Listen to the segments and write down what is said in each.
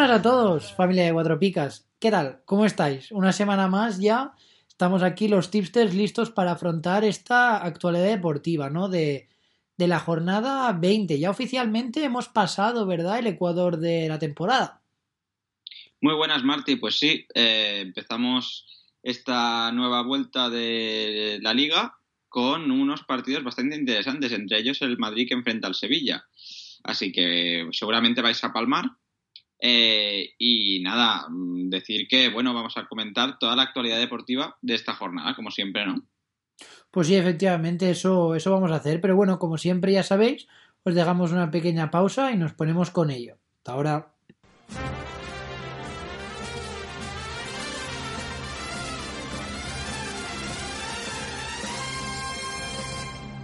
Buenas a todos, familia de Cuatro Picas. ¿Qué tal? ¿Cómo estáis? Una semana más ya estamos aquí los tipsters listos para afrontar esta actualidad deportiva, ¿no? De, la jornada 20. Ya oficialmente hemos pasado, ¿verdad? El Ecuador de la temporada. Muy buenas, Marti. Pues sí, eh, empezamos esta nueva vuelta de la liga con unos partidos bastante interesantes, entre ellos el Madrid que enfrenta al Sevilla. Así que seguramente vais a palmar. Eh, y nada, mm, decir que, bueno, vamos a comentar toda la actualidad deportiva de esta jornada, como siempre, ¿no? Pues sí, efectivamente, eso, eso vamos a hacer. Pero bueno, como siempre ya sabéis, os dejamos una pequeña pausa y nos ponemos con ello. Hasta ahora.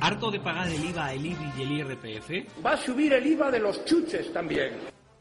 ¿Harto de pagar el IVA, el IBI y el IRPF? Va a subir el IVA de los chuches también.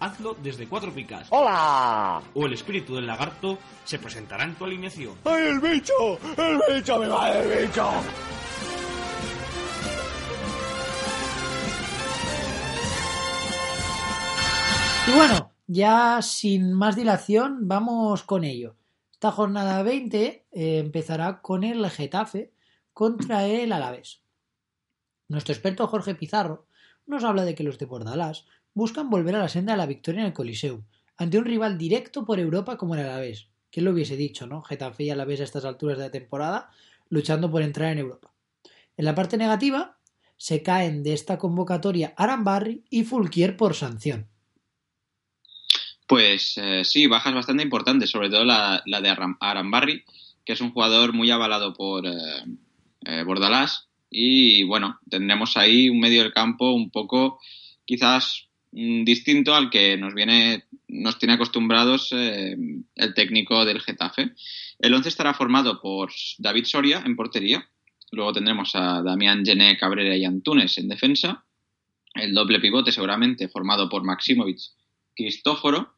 hazlo desde Cuatro Picas. ¡Hola! O el espíritu del lagarto se presentará en tu alineación. ¡Ay, el bicho! ¡El bicho! ¡Me va el bicho! Y bueno, ya sin más dilación, vamos con ello. Esta jornada 20 eh, empezará con el Getafe contra el Alavés. Nuestro experto Jorge Pizarro nos habla de que los de Bordalás buscan volver a la senda de la victoria en el Coliseum, ante un rival directo por Europa como el Alavés. ¿Quién lo hubiese dicho, no? Getafe y Alavés a estas alturas de la temporada luchando por entrar en Europa. En la parte negativa, se caen de esta convocatoria Arambarri y Fulquier por sanción. Pues eh, sí, bajas bastante importantes, sobre todo la, de Aram- Arambarri, que es un jugador muy avalado por eh, eh, Bordalás. Y bueno, tendremos ahí un medio del campo un poco quizás distinto al que nos viene, nos tiene acostumbrados eh, el técnico del Getafe. El 11 estará formado por David Soria en portería. Luego tendremos a Damián Gené, Cabrera y Antunes en defensa. El doble pivote seguramente formado por Maximovic, Cristóforo.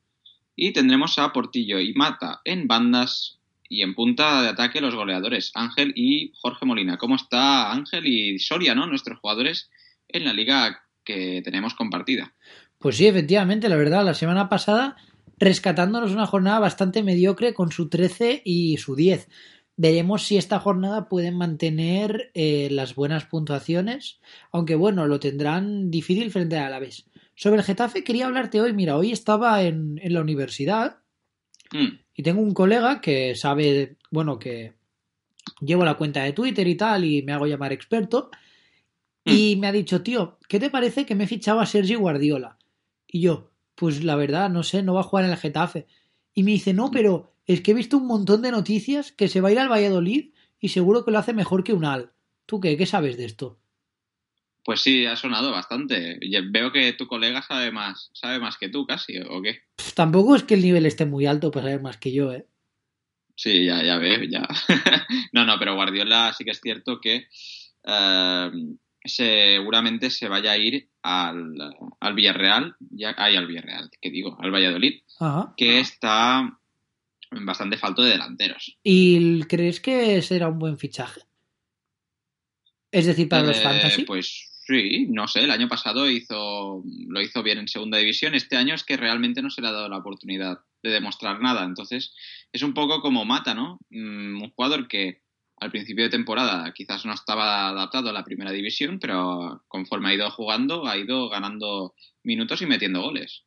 Y tendremos a Portillo y Mata en bandas y en punta de ataque los goleadores Ángel y Jorge Molina. ¿Cómo está Ángel y Soria, no? Nuestros jugadores en la liga que tenemos compartida. Pues sí, efectivamente, la verdad, la semana pasada rescatándonos una jornada bastante mediocre con su 13 y su 10. Veremos si esta jornada pueden mantener eh, las buenas puntuaciones, aunque bueno, lo tendrán difícil frente a la vez. Sobre el Getafe quería hablarte hoy, mira, hoy estaba en, en la universidad Mm, y tengo un colega que sabe, bueno, que llevo la cuenta de Twitter y tal y me hago llamar experto y me ha dicho, tío, ¿qué te parece que me he fichado a Sergi Guardiola? Y yo, pues la verdad, no sé, no va a jugar en el Getafe. Y me dice, no, pero es que he visto un montón de noticias que se va a ir al Valladolid y seguro que lo hace mejor que un Al. ¿Tú qué? ¿Qué sabes de esto? Pues sí, ha sonado bastante. Veo que tu colega sabe más, sabe más que tú casi, ¿o qué? Tampoco es que el nivel esté muy alto para saber más que yo, ¿eh? Sí, ya, ya veo, ya. no, no, pero Guardiola sí que es cierto que eh, seguramente se vaya a ir al, al Villarreal, ya, ay, al Villarreal, ¿qué digo? Al Valladolid, Ajá. que está bastante falto de delanteros. ¿Y crees que será un buen fichaje? Es decir, para los Eh, fantasy. Pues sí, no sé, el año pasado hizo, lo hizo bien en segunda división, este año es que realmente no se le ha dado la oportunidad de demostrar nada, entonces es un poco como Mata, ¿no? Mm, un jugador que al principio de temporada quizás no estaba adaptado a la primera división, pero conforme ha ido jugando ha ido ganando minutos y metiendo goles.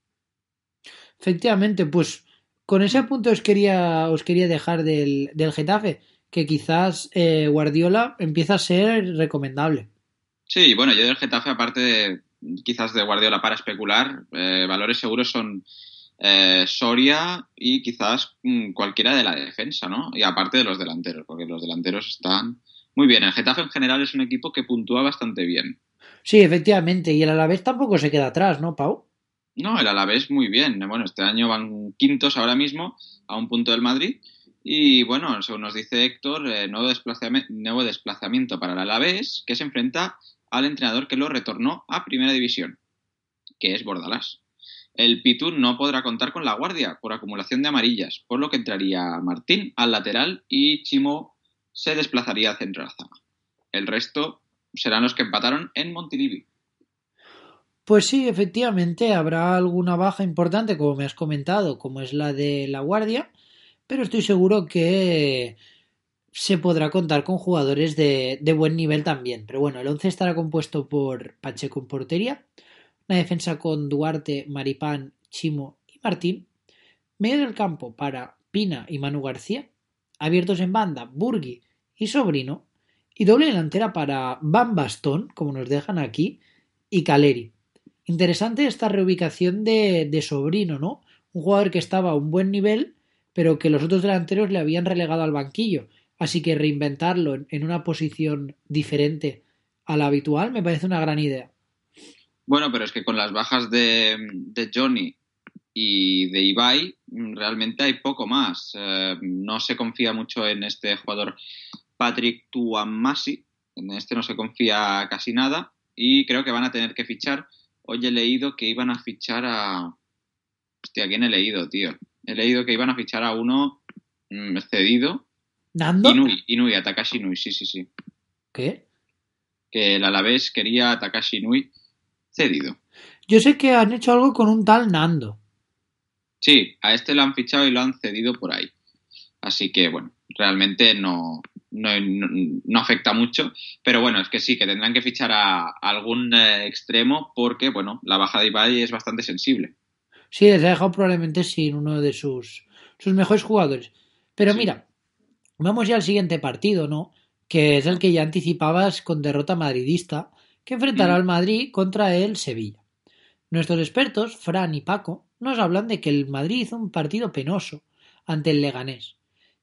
Efectivamente, pues con ese punto os quería, os quería dejar del, del Getafe, que quizás eh, Guardiola empieza a ser recomendable. Sí, bueno, yo del Getafe, aparte de quizás de Guardiola para especular, eh, valores seguros son eh, Soria y quizás mm, cualquiera de la defensa, ¿no? Y aparte de los delanteros, porque los delanteros están muy bien. El Getafe en general es un equipo que puntúa bastante bien. Sí, efectivamente, y el Alavés tampoco se queda atrás, ¿no, Pau? No, el Alavés muy bien. Bueno, este año van quintos ahora mismo, a un punto del Madrid. Y bueno, según nos dice Héctor, eh, nuevo, desplazamiento, nuevo desplazamiento para el Alavés, que se enfrenta al entrenador que lo retornó a Primera División, que es Bordalás. El Pitur no podrá contar con la guardia por acumulación de amarillas, por lo que entraría Martín al lateral y Chimo se desplazaría al centro la. El resto serán los que empataron en Montilivi. Pues sí, efectivamente, habrá alguna baja importante, como me has comentado, como es la de la Guardia, pero estoy seguro que se podrá contar con jugadores de, de buen nivel también. Pero bueno, el 11 estará compuesto por Pacheco en portería, una defensa con Duarte, Maripán, Chimo y Martín, medio del campo para Pina y Manu García, abiertos en banda Burgui y Sobrino, y doble delantera para Van Bastón, como nos dejan aquí, y Caleri. Interesante esta reubicación de, de Sobrino, ¿no? Un jugador que estaba a un buen nivel, pero que los otros delanteros le habían relegado al banquillo. Así que reinventarlo en, en una posición diferente a la habitual me parece una gran idea. Bueno, pero es que con las bajas de, de Johnny y de Ibai, mm, realmente hay poco más. Eh, no se confía mucho en este jugador Patrick Tuamasi, en este no se confía casi nada y creo que van a tener que fichar. Hoy he leído que iban a fichar a... Hostia, ¿quién he leído, tío? He leído que iban a fichar a uno mm, cedido. ¿Nando? Inui, Inui, a Takashi Inui, sí, sí, sí. ¿Qué? Que el Alavés quería a Takashi Inui cedido. Yo sé que han hecho algo con un tal Nando. Sí, a este lo han fichado y lo han cedido por ahí. Así que, bueno, realmente no, no, no, afecta mucho. Pero bueno, es que sí, que tendrán que fichar a, a algún eh, extremo porque, bueno, la baja de Ibai es bastante sensible. Sí, les ha dejado probablemente sin uno de sus, sus mejores jugadores. Pero Sí. mira, vamos ya al siguiente partido, ¿no? Que es el que ya anticipabas con derrota madridista, que enfrentará Mm. al Madrid contra el Sevilla. Nuestros expertos, Fran y Paco, nos hablan de que el Madrid hizo un partido penoso ante el Leganés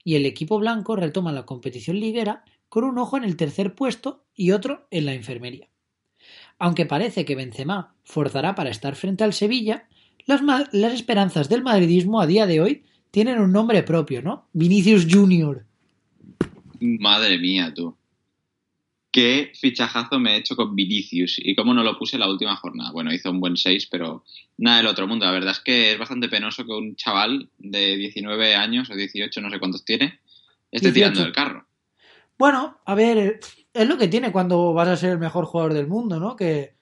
y el equipo blanco retoma la competición liguera con un ojo en el tercer puesto y otro en la enfermería. Aunque parece que Benzema forzará para estar frente al Sevilla, las, las esperanzas del madridismo a día de hoy tienen un nombre propio, ¿no? Vinicius Junior. Madre mía, tú. Qué fichajazo me he hecho con Vinicius y cómo no lo puse la última jornada. Bueno, hizo un buen 6, pero nada del otro mundo. La verdad es que es bastante penoso que un chaval de 19 años o 18, no sé cuántos tiene, esté 18. tirando del carro. Bueno, a ver, es lo que tiene cuando vas a ser el mejor jugador del mundo, ¿no? Que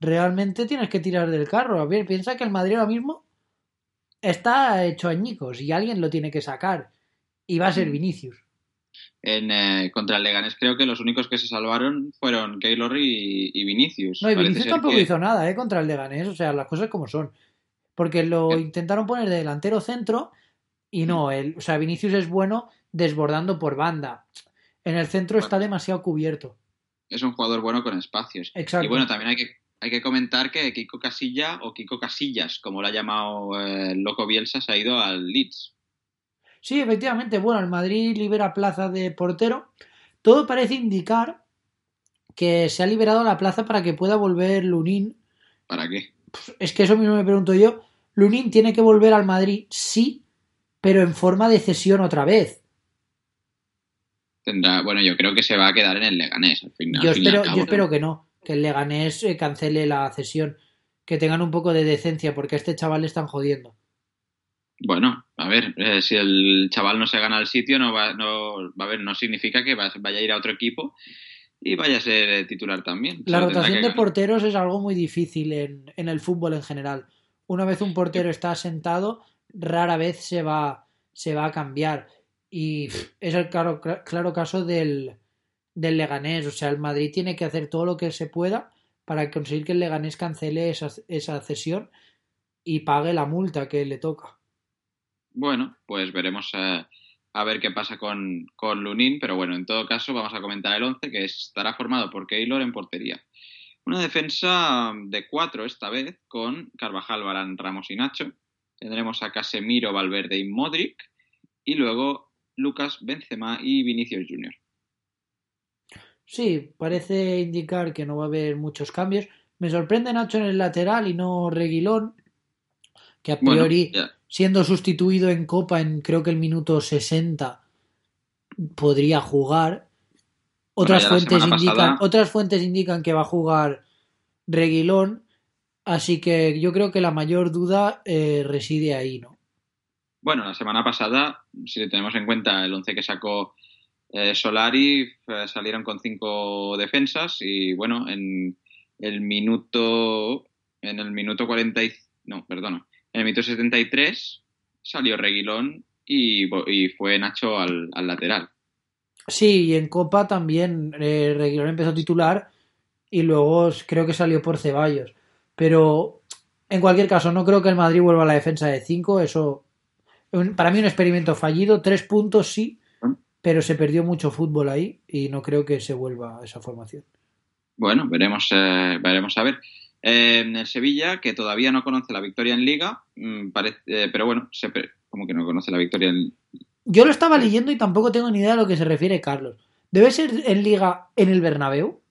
realmente tienes que tirar del carro. A ver, piensa que el Madrid ahora mismo está hecho añicos y alguien lo tiene que sacar. Y va a ser Mm. Vinicius. En, eh, contra el Leganés creo que los únicos que se salvaron fueron Keylor y, y Vinicius. No, y Vinicius tampoco que- hizo nada, ¿eh? Contra el Leganés, o sea, las cosas como son. Porque lo Eh. intentaron poner de delantero centro y no, el, o sea, Vinicius es bueno desbordando por banda. En el centro está demasiado cubierto. es un jugador bueno con espacios. Exacto. Y bueno, también hay que, hay que comentar que Kiko Casilla o Kiko Casillas, como lo ha llamado eh, loco Bielsa, se ha ido al Leeds. Sí, efectivamente, bueno, el Madrid libera plaza de portero. Todo parece indicar que se ha liberado la plaza para que pueda volver Lunin. ¿Para qué? Es que eso mismo me pregunto yo. Lunin tiene que volver al Madrid, sí, pero en forma de cesión otra vez. tendrá, bueno, yo creo que se va a quedar en el Leganés al final. Yo al fin y al espero, cabo. yo espero que no, que el Leganés eh, cancele la cesión, que tengan un poco de decencia, porque a este chaval le están jodiendo. Bueno, a ver, eh, si el chaval no se gana el sitio, no va, no, va a ver, no significa que va- vaya a ir a otro equipo y vaya a ser eh, titular también. La rotación de porteros es algo muy difícil en, en el fútbol en general. Una vez un portero está asentado, rara vez se va, se va a cambiar. Y es el claro, cla- claro caso del, del Leganés. O sea, el Madrid tiene que hacer todo lo que se pueda para conseguir que el Leganés cancele esa, esa cesión y pague la multa que le toca. Bueno, pues veremos eh, a ver qué pasa con, con Lunin, pero bueno, en todo caso vamos a comentar el 11 que estará formado por Keylor en portería. Una defensa de cuatro esta vez con Carvajal, Barán, Ramos y Nacho. Tendremos a Casemiro, Valverde y Modric y luego Lucas, Benzema y Vinicius Junior. Sí, parece indicar que no va a haber muchos cambios. Me sorprende Nacho en el lateral y no Reguilón, que a priori. Siendo sustituido en Copa en creo que el minuto 60, podría jugar. Otras, fuentes indican, pasada- otras fuentes indican que va a jugar Reguilón, así que yo creo que la mayor duda eh, reside ahí, ¿no? Bueno, la semana pasada, si tenemos en cuenta el 11 que sacó eh, Solari, eh, salieron con cinco defensas y bueno, en el minuto en el minuto 40 y- no, perdona, en el minuto 73 salió Reguilón y, fue Nacho al, al lateral. Sí, y en Copa también eh, Reguilón empezó a titular y luego creo que salió por Ceballos. Pero en cualquier caso, no creo que el Madrid vuelva a la defensa de 5. Eso, un- para mí, un experimento fallido. Tres puntos sí, pero se perdió mucho fútbol ahí y no creo que se vuelva a esa formación. Bueno, veremos, eh, veremos a ver. Eh, en el Sevilla, que todavía no conoce la victoria en Liga, mm, parece, eh, pero bueno, se como que no conoce la victoria en, Yo lo estaba leyendo y tampoco tengo ni idea a lo que se refiere Carlos. ¿Debe ser en Liga en el Bernabéu?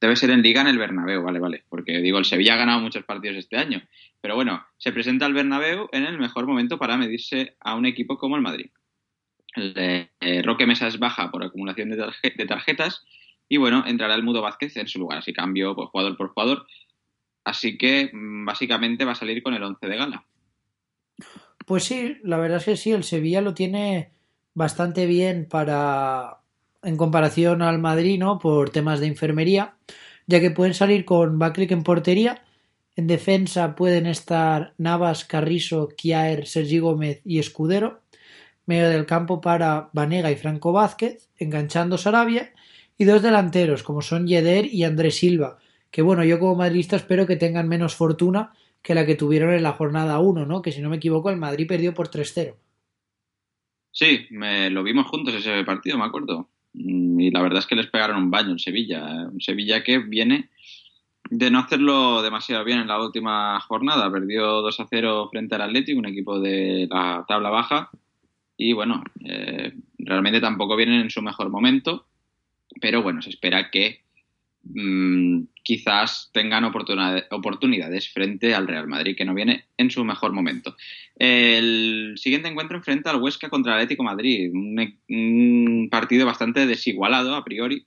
Debe ser en Liga en el Bernabéu, vale, vale. Porque digo, el Sevilla ha ganado muchos partidos este año. Pero bueno, se presenta al Bernabéu en el mejor momento para medirse a un equipo como el Madrid. El de, eh, Roque Mesa es baja por acumulación de, tarje- de tarjetas y bueno, entrará el Mudo Vázquez en su lugar. Así cambio pues, jugador por jugador. Así que mm, básicamente va a salir con el 11 de gala. Pues sí, la verdad es que sí, el Sevilla lo tiene bastante bien para en comparación al Madrid, ¿no? Por temas de enfermería, ya que pueden salir con Baklik en portería, en defensa pueden estar Navas, Carrizo, Kiaer, Sergi Gómez y Escudero, medio del campo para Vanega y Franco Vázquez, enganchando Sarabia, y dos delanteros como son Yeder y Andrés Silva, que bueno, yo como madridista espero que tengan menos fortuna que la que tuvieron en la jornada 1, ¿no? Que si no me equivoco el Madrid perdió por 3-0. Sí, me, lo vimos juntos ese partido, me acuerdo. Mm, Y la verdad es que les pegaron un baño en Sevilla. ¿eh? Un Sevilla que viene de no hacerlo demasiado bien en la última jornada. Perdió 2 a 0 frente al Atlético, un equipo de la tabla baja. Y bueno, eh, realmente tampoco vienen en su mejor momento. Pero bueno, se espera que mm, quizás tengan oportunidades, frente al Real Madrid, que no viene en su mejor momento. El siguiente encuentro enfrenta al Huesca contra el Atlético de Madrid, un, e- un partido bastante desigualado a priori,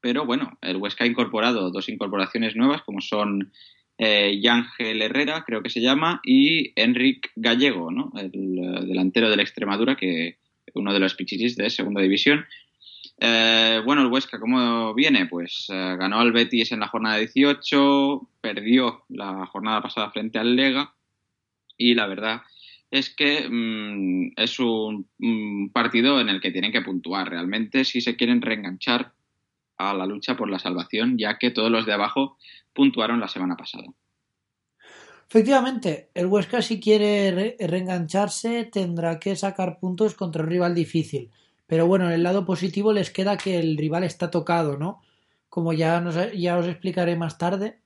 pero bueno, el Huesca ha incorporado dos incorporaciones nuevas como son eh, Yángel Herrera, creo que se llama, y Enric Gallego, ¿no? el eh, delantero del Extremadura, que uno de los pichichis de segunda división. Eh, bueno, el Huesca, ¿cómo viene? Pues eh, ganó al Betis en la jornada 18, perdió la jornada pasada frente al Lega y la verdad es que mm, es un, un partido en el que tienen que puntuar realmente si se quieren reenganchar a la lucha por la salvación, ya que todos los de abajo puntuaron la semana pasada. Efectivamente, el Huesca si quiere re- reengancharse tendrá que sacar puntos contra un rival difícil. Pero bueno, en el lado positivo les queda que el rival está tocado, ¿no? Como ya, nos, ya os explicaré más tarde,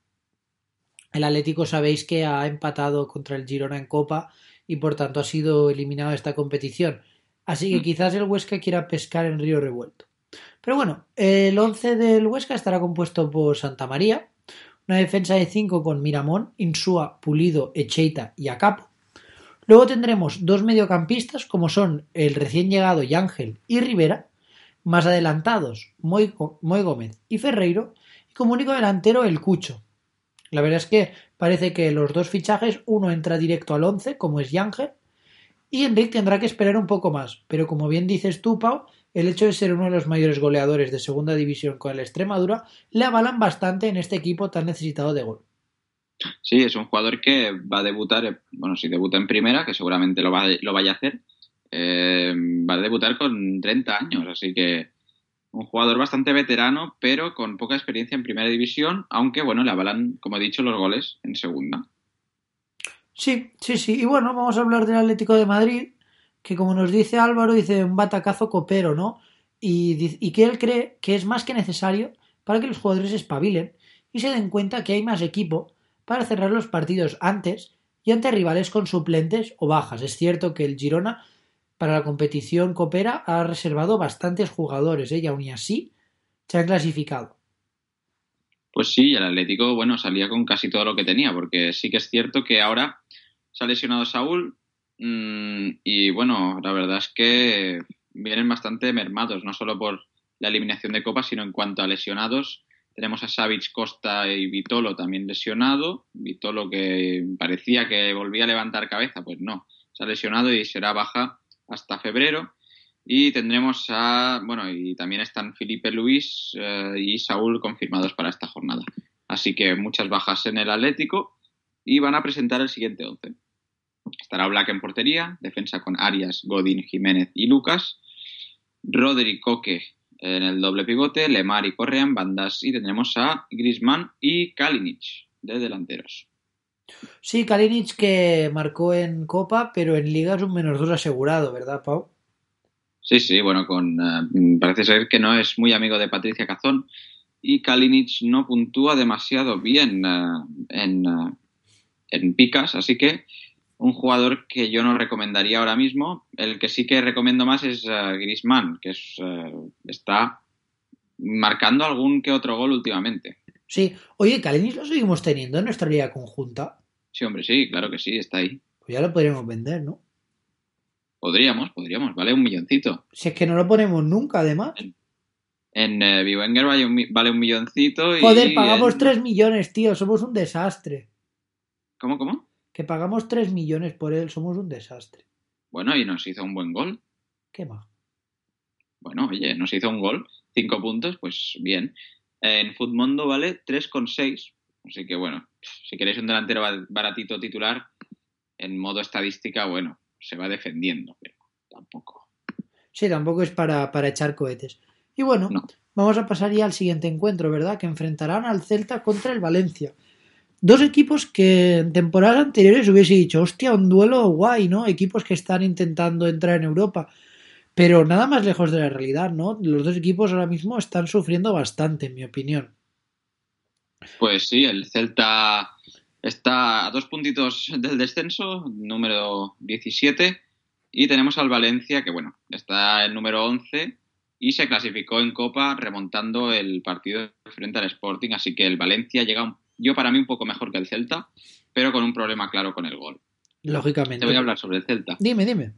el Atlético sabéis que ha empatado contra el Girona en Copa y por tanto ha sido eliminado de esta competición. Así que quizás el Huesca quiera pescar en Río Revuelto. Pero bueno, el 11 del Huesca estará compuesto por Santa María, una defensa de 5 con Miramón, Insúa, Pulido, Echeita y Acapo. Luego tendremos dos mediocampistas como son el recién llegado Yángel y Rivera, más adelantados, Moy, Gómez y Ferreiro, y como único delantero el Cucho. La verdad es que parece que los dos fichajes, uno entra directo al 11, como es Yanger, y Enrique tendrá que esperar un poco más, pero como bien dices tú, Pau, el hecho de ser uno de los mayores goleadores de segunda división con el Extremadura le avalan bastante en este equipo tan necesitado de gol. Sí, es un jugador que va a debutar, eh, bueno, si debuta en primera, que seguramente lo, va, lo vaya a hacer, eh, va a debutar con 30 años, así que un jugador bastante veterano, pero con poca experiencia en primera división, aunque bueno, le avalan, como he dicho, los goles en segunda. Sí, sí, sí. Y bueno, vamos a hablar del Atlético de Madrid, que como nos dice Álvaro, dice un batacazo copero, ¿no? Y, y que él cree que es más que necesario para que los jugadores espabilen y se den cuenta que hay más equipo para cerrar los partidos antes y ante rivales con suplentes o bajas. Es cierto que el Girona para la competición Copera ha reservado bastantes jugadores ¿eh? y aún así se han clasificado. Pues sí, el Atlético, bueno, salía con casi todo lo que tenía, porque sí que es cierto que ahora se ha lesionado Saúl mmm, y bueno, la verdad es que vienen bastante mermados, no solo por la eliminación de Copa, sino en cuanto a lesionados. Tenemos a Savic, Costa y Vitolo también lesionado. Vitolo que parecía que volvía a levantar cabeza, pues no, se ha lesionado y será baja hasta febrero. Y tendremos a, bueno, y también están Felipe Luis eh, y Saúl confirmados para esta jornada. Así que muchas bajas en el Atlético y van a presentar el siguiente 11. Estará Black en portería, defensa con Arias, Godín, Jiménez y Lucas. Rodri Coque en el doble pivote, Lemar y Correa en bandas y tendremos a Grisman y Kalinic de delanteros. Sí, Kalinic que marcó en Copa, pero en Liga es un menos dos asegurado, ¿verdad, Pau? Sí, sí, bueno, con uh, parece ser que no es muy amigo de Patricia Cazón y Kalinic no puntúa demasiado bien uh, en, uh, en picas, así que un jugador que yo no recomendaría ahora mismo. El que sí que recomiendo más es uh, Griezmann, que es, uh, está marcando algún que otro gol últimamente. Sí. Oye, Kalinic lo seguimos teniendo en nuestra liga conjunta. Sí, hombre, sí, claro que sí, está ahí. Pues ya lo podríamos vender, ¿no? Podríamos, podríamos, vale un milloncito. Si es que no lo ponemos nunca, además. En, en eh, Biwenger vale un, vale un milloncito y... Joder, pagamos en... 3 millones, tío, somos un desastre. ¿Cómo, cómo? Que pagamos 3 millones por él, somos un desastre. Bueno, y nos hizo un buen gol. ¿Qué más? Bueno, oye, nos hizo un gol, 5 puntos, pues bien. En Futmundo vale 3,6. Así que bueno, si queréis un delantero baratito titular, en modo estadística, bueno, se va defendiendo, pero tampoco. Sí, tampoco es para, para echar cohetes. Y bueno, no. vamos a pasar ya al siguiente encuentro, ¿verdad? Que enfrentarán al Celta contra el Valencia. Dos equipos que en temporadas anteriores hubiese dicho, hostia, un duelo guay, ¿no? Equipos que están intentando entrar en Europa. Pero nada más lejos de la realidad, ¿no? Los dos equipos ahora mismo están sufriendo bastante, en mi opinión. Pues sí, el Celta está a dos puntitos del descenso, número 17, y tenemos al Valencia, que bueno, está en número 11 y se clasificó en Copa remontando el partido frente al Sporting, así que el Valencia llega un yo para mí un poco mejor que el Celta, pero con un problema claro con el gol. Lógicamente. Te voy a hablar sobre el Celta. Dime, dime.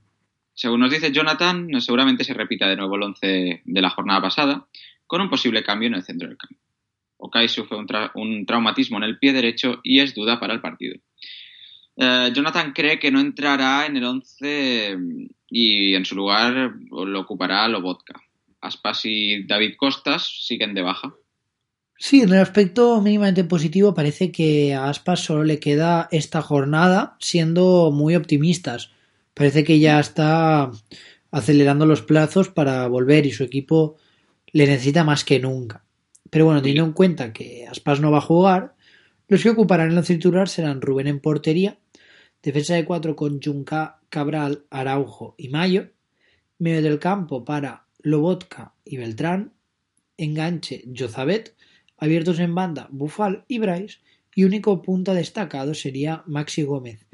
Según nos dice Jonathan, seguramente se repita de nuevo el 11 de la jornada pasada, con un posible cambio en el centro del campo. Okai sufre un, tra un traumatismo en el pie derecho y es duda para el partido. Uh, Jonathan cree que no entrará en el 11 y en su lugar lo ocupará Lobotka. Aspas y David Costas siguen de baja. Sí, en el aspecto mínimamente positivo parece que a Aspas solo le queda esta jornada siendo muy optimistas. Parece que ya está acelerando los plazos para volver y su equipo le necesita más que nunca. Pero bueno, teniendo en cuenta que Aspas no va a jugar, los que ocuparán el titular serán Rubén en portería, defensa de cuatro con Junca, Cabral, Araujo y Mayo, medio del campo para Lobotka y Beltrán, enganche Jozabet, abiertos en banda Bufal y Bryce, y único punta destacado sería Maxi Gómez.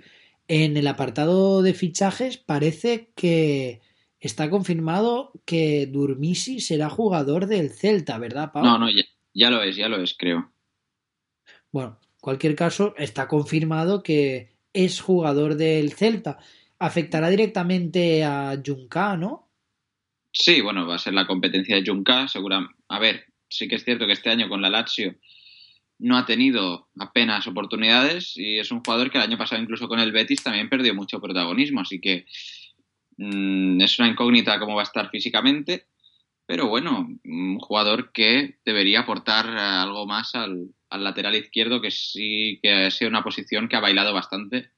En el apartado de fichajes parece que está confirmado que Durmisi será jugador del Celta, ¿verdad, Pau? No, no, ya, ya lo es, ya lo es, creo. Bueno, en cualquier caso, está confirmado que es jugador del Celta. Afectará directamente a Junca, ¿no? Sí, bueno, va a ser la competencia de Junca, segura. A ver, sí que es cierto que este año con la Lazio no ha tenido apenas oportunidades y es un jugador que el año pasado incluso con el Betis también perdió mucho protagonismo, así que mm, es una incógnita cómo va a estar físicamente, pero bueno, un jugador que debería aportar algo más al, al lateral izquierdo, que sí que ha sido una posición que ha bailado bastante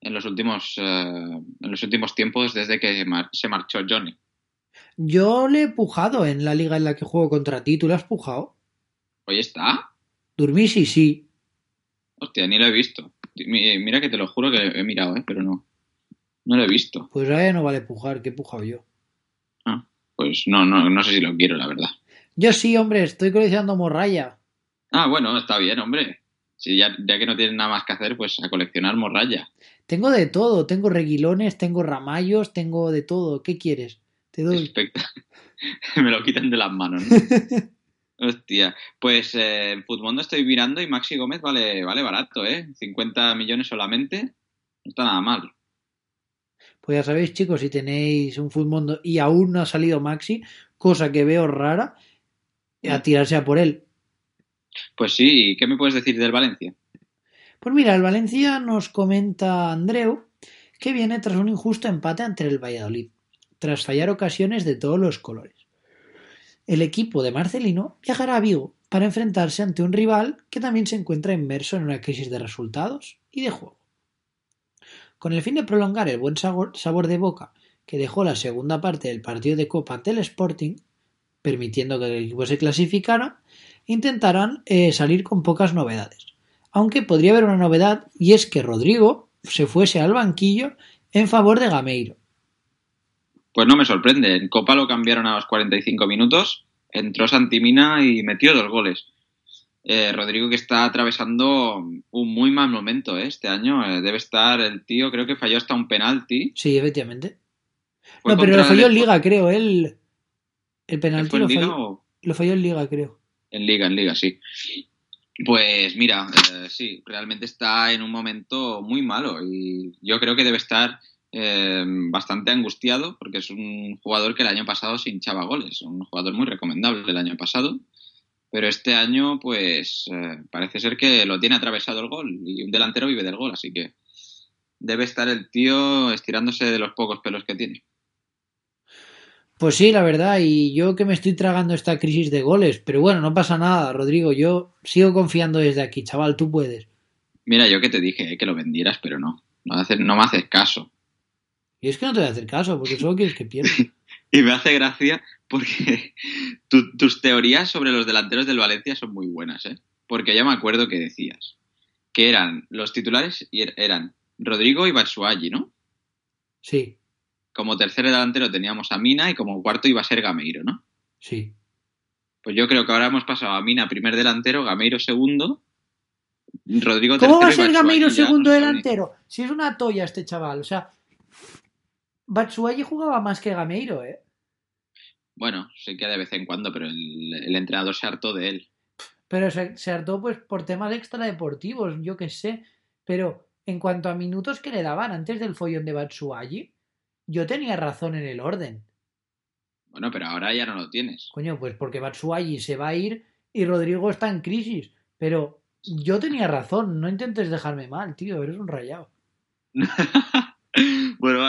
en los últimos, eh, en los últimos tiempos desde que se marchó Johnny. Yo le he pujado en la liga en la que juego contra ti. ¿Tú le has pujado? Hoy está. Durmisi sí. Hostia, ni lo he visto. Mi- Mira que te lo juro que he mirado, ¿eh? pero no. No lo he visto. Pues ahora ya no vale pujar, que he pujado yo. Ah, pues no, no, no sé si lo quiero, la verdad. Yo sí, hombre, estoy coleccionando morralla. Ah, bueno, está bien, hombre. Si ya, ya que no tienes nada más que hacer, pues a coleccionar morralla. Tengo de todo, tengo reguilones, tengo ramallos, tengo de todo. ¿Qué quieres? Te doy. Especta- Me lo quitan de las manos, ¿no? Hostia, pues eh, en Futmundo estoy mirando y Maxi Gómez vale, vale barato, ¿eh? 50 millones solamente. No está nada mal. Pues ya sabéis, chicos, si tenéis un Mundo y aún no ha salido Maxi, cosa que veo rara, a tirarse a por él. Pues sí, ¿qué me puedes decir del Valencia? Pues mira, el Valencia nos comenta Andreu que viene tras un injusto empate ante el Valladolid, tras fallar ocasiones de todos los colores. El equipo de Marcelino viajará a Vigo para enfrentarse ante un rival que también se encuentra inmerso en una crisis de resultados y de juego. Con el fin de prolongar el buen sabor, de boca que dejó la segunda parte del partido de Copa ante Sporting, permitiendo que el equipo se clasificara, intentarán eh, salir con pocas novedades. Aunque podría haber una novedad y es que Rodrigo se fuese al banquillo en favor de Gameiro. Pues no me sorprende. En Copa lo cambiaron a los 45 minutos, entró Santimina y metió dos goles. Eh, Rodrigo que está atravesando un muy mal momento ¿eh? este año. Eh, debe estar el tío, creo que falló hasta un penalti. Sí, efectivamente. Fue no, pero lo falló el en Liga, creo. Él, el penalti ¿Fue en lo falló, o- lo falló en Liga, creo. En Liga, en Liga, sí. Pues mira, eh, sí, realmente está en un momento muy malo y yo creo que debe estar eh, bastante angustiado porque es un jugador que el año pasado se hinchaba goles, un jugador muy recomendable el año pasado, pero este año pues eh, parece ser que lo tiene atravesado el gol y un delantero vive del gol, así que debe estar el tío estirándose de los pocos pelos que tiene. Pues sí, la verdad, y yo que me estoy tragando esta crisis de goles, pero bueno, no pasa nada, Rodrigo, yo sigo confiando desde aquí, chaval, tú puedes. Mira, yo que te dije eh, que lo vendieras, pero no, no, haces- no me haces caso. Y es que no te voy a hacer caso, porque solo quieres que pierda. Y me hace gracia porque tu- tus teorías sobre los delanteros del Valencia son muy buenas, ¿eh? Porque ya me acuerdo que decías que eran los titulares y er- eran Rodrigo y Batsuagi, ¿no? Sí, Como tercer delantero teníamos a Mina y como cuarto iba a ser Gameiro, ¿no? sí. Pues yo creo que ahora hemos pasado a Mina primer delantero, Gameiro segundo, Rodrigo ¿Cómo tercero va a ser Gameiro segundo delantero? Si es una toya este chaval, o sea, Batsuagi jugaba más que Gameiro, ¿eh? Bueno, sé que de vez en cuando, pero el, el entrenador se hartó de él. Pero se, se hartó pues por temas extradeportivos, yo qué sé. Pero en cuanto a minutos que le daban antes del follón de Batsuagi, yo tenía razón en el orden. Bueno, pero ahora ya no lo tienes. Coño, pues porque Batsuagi se va a ir y Rodrigo está en crisis. Pero yo tenía razón, no intentes dejarme mal, tío, eres un rayado.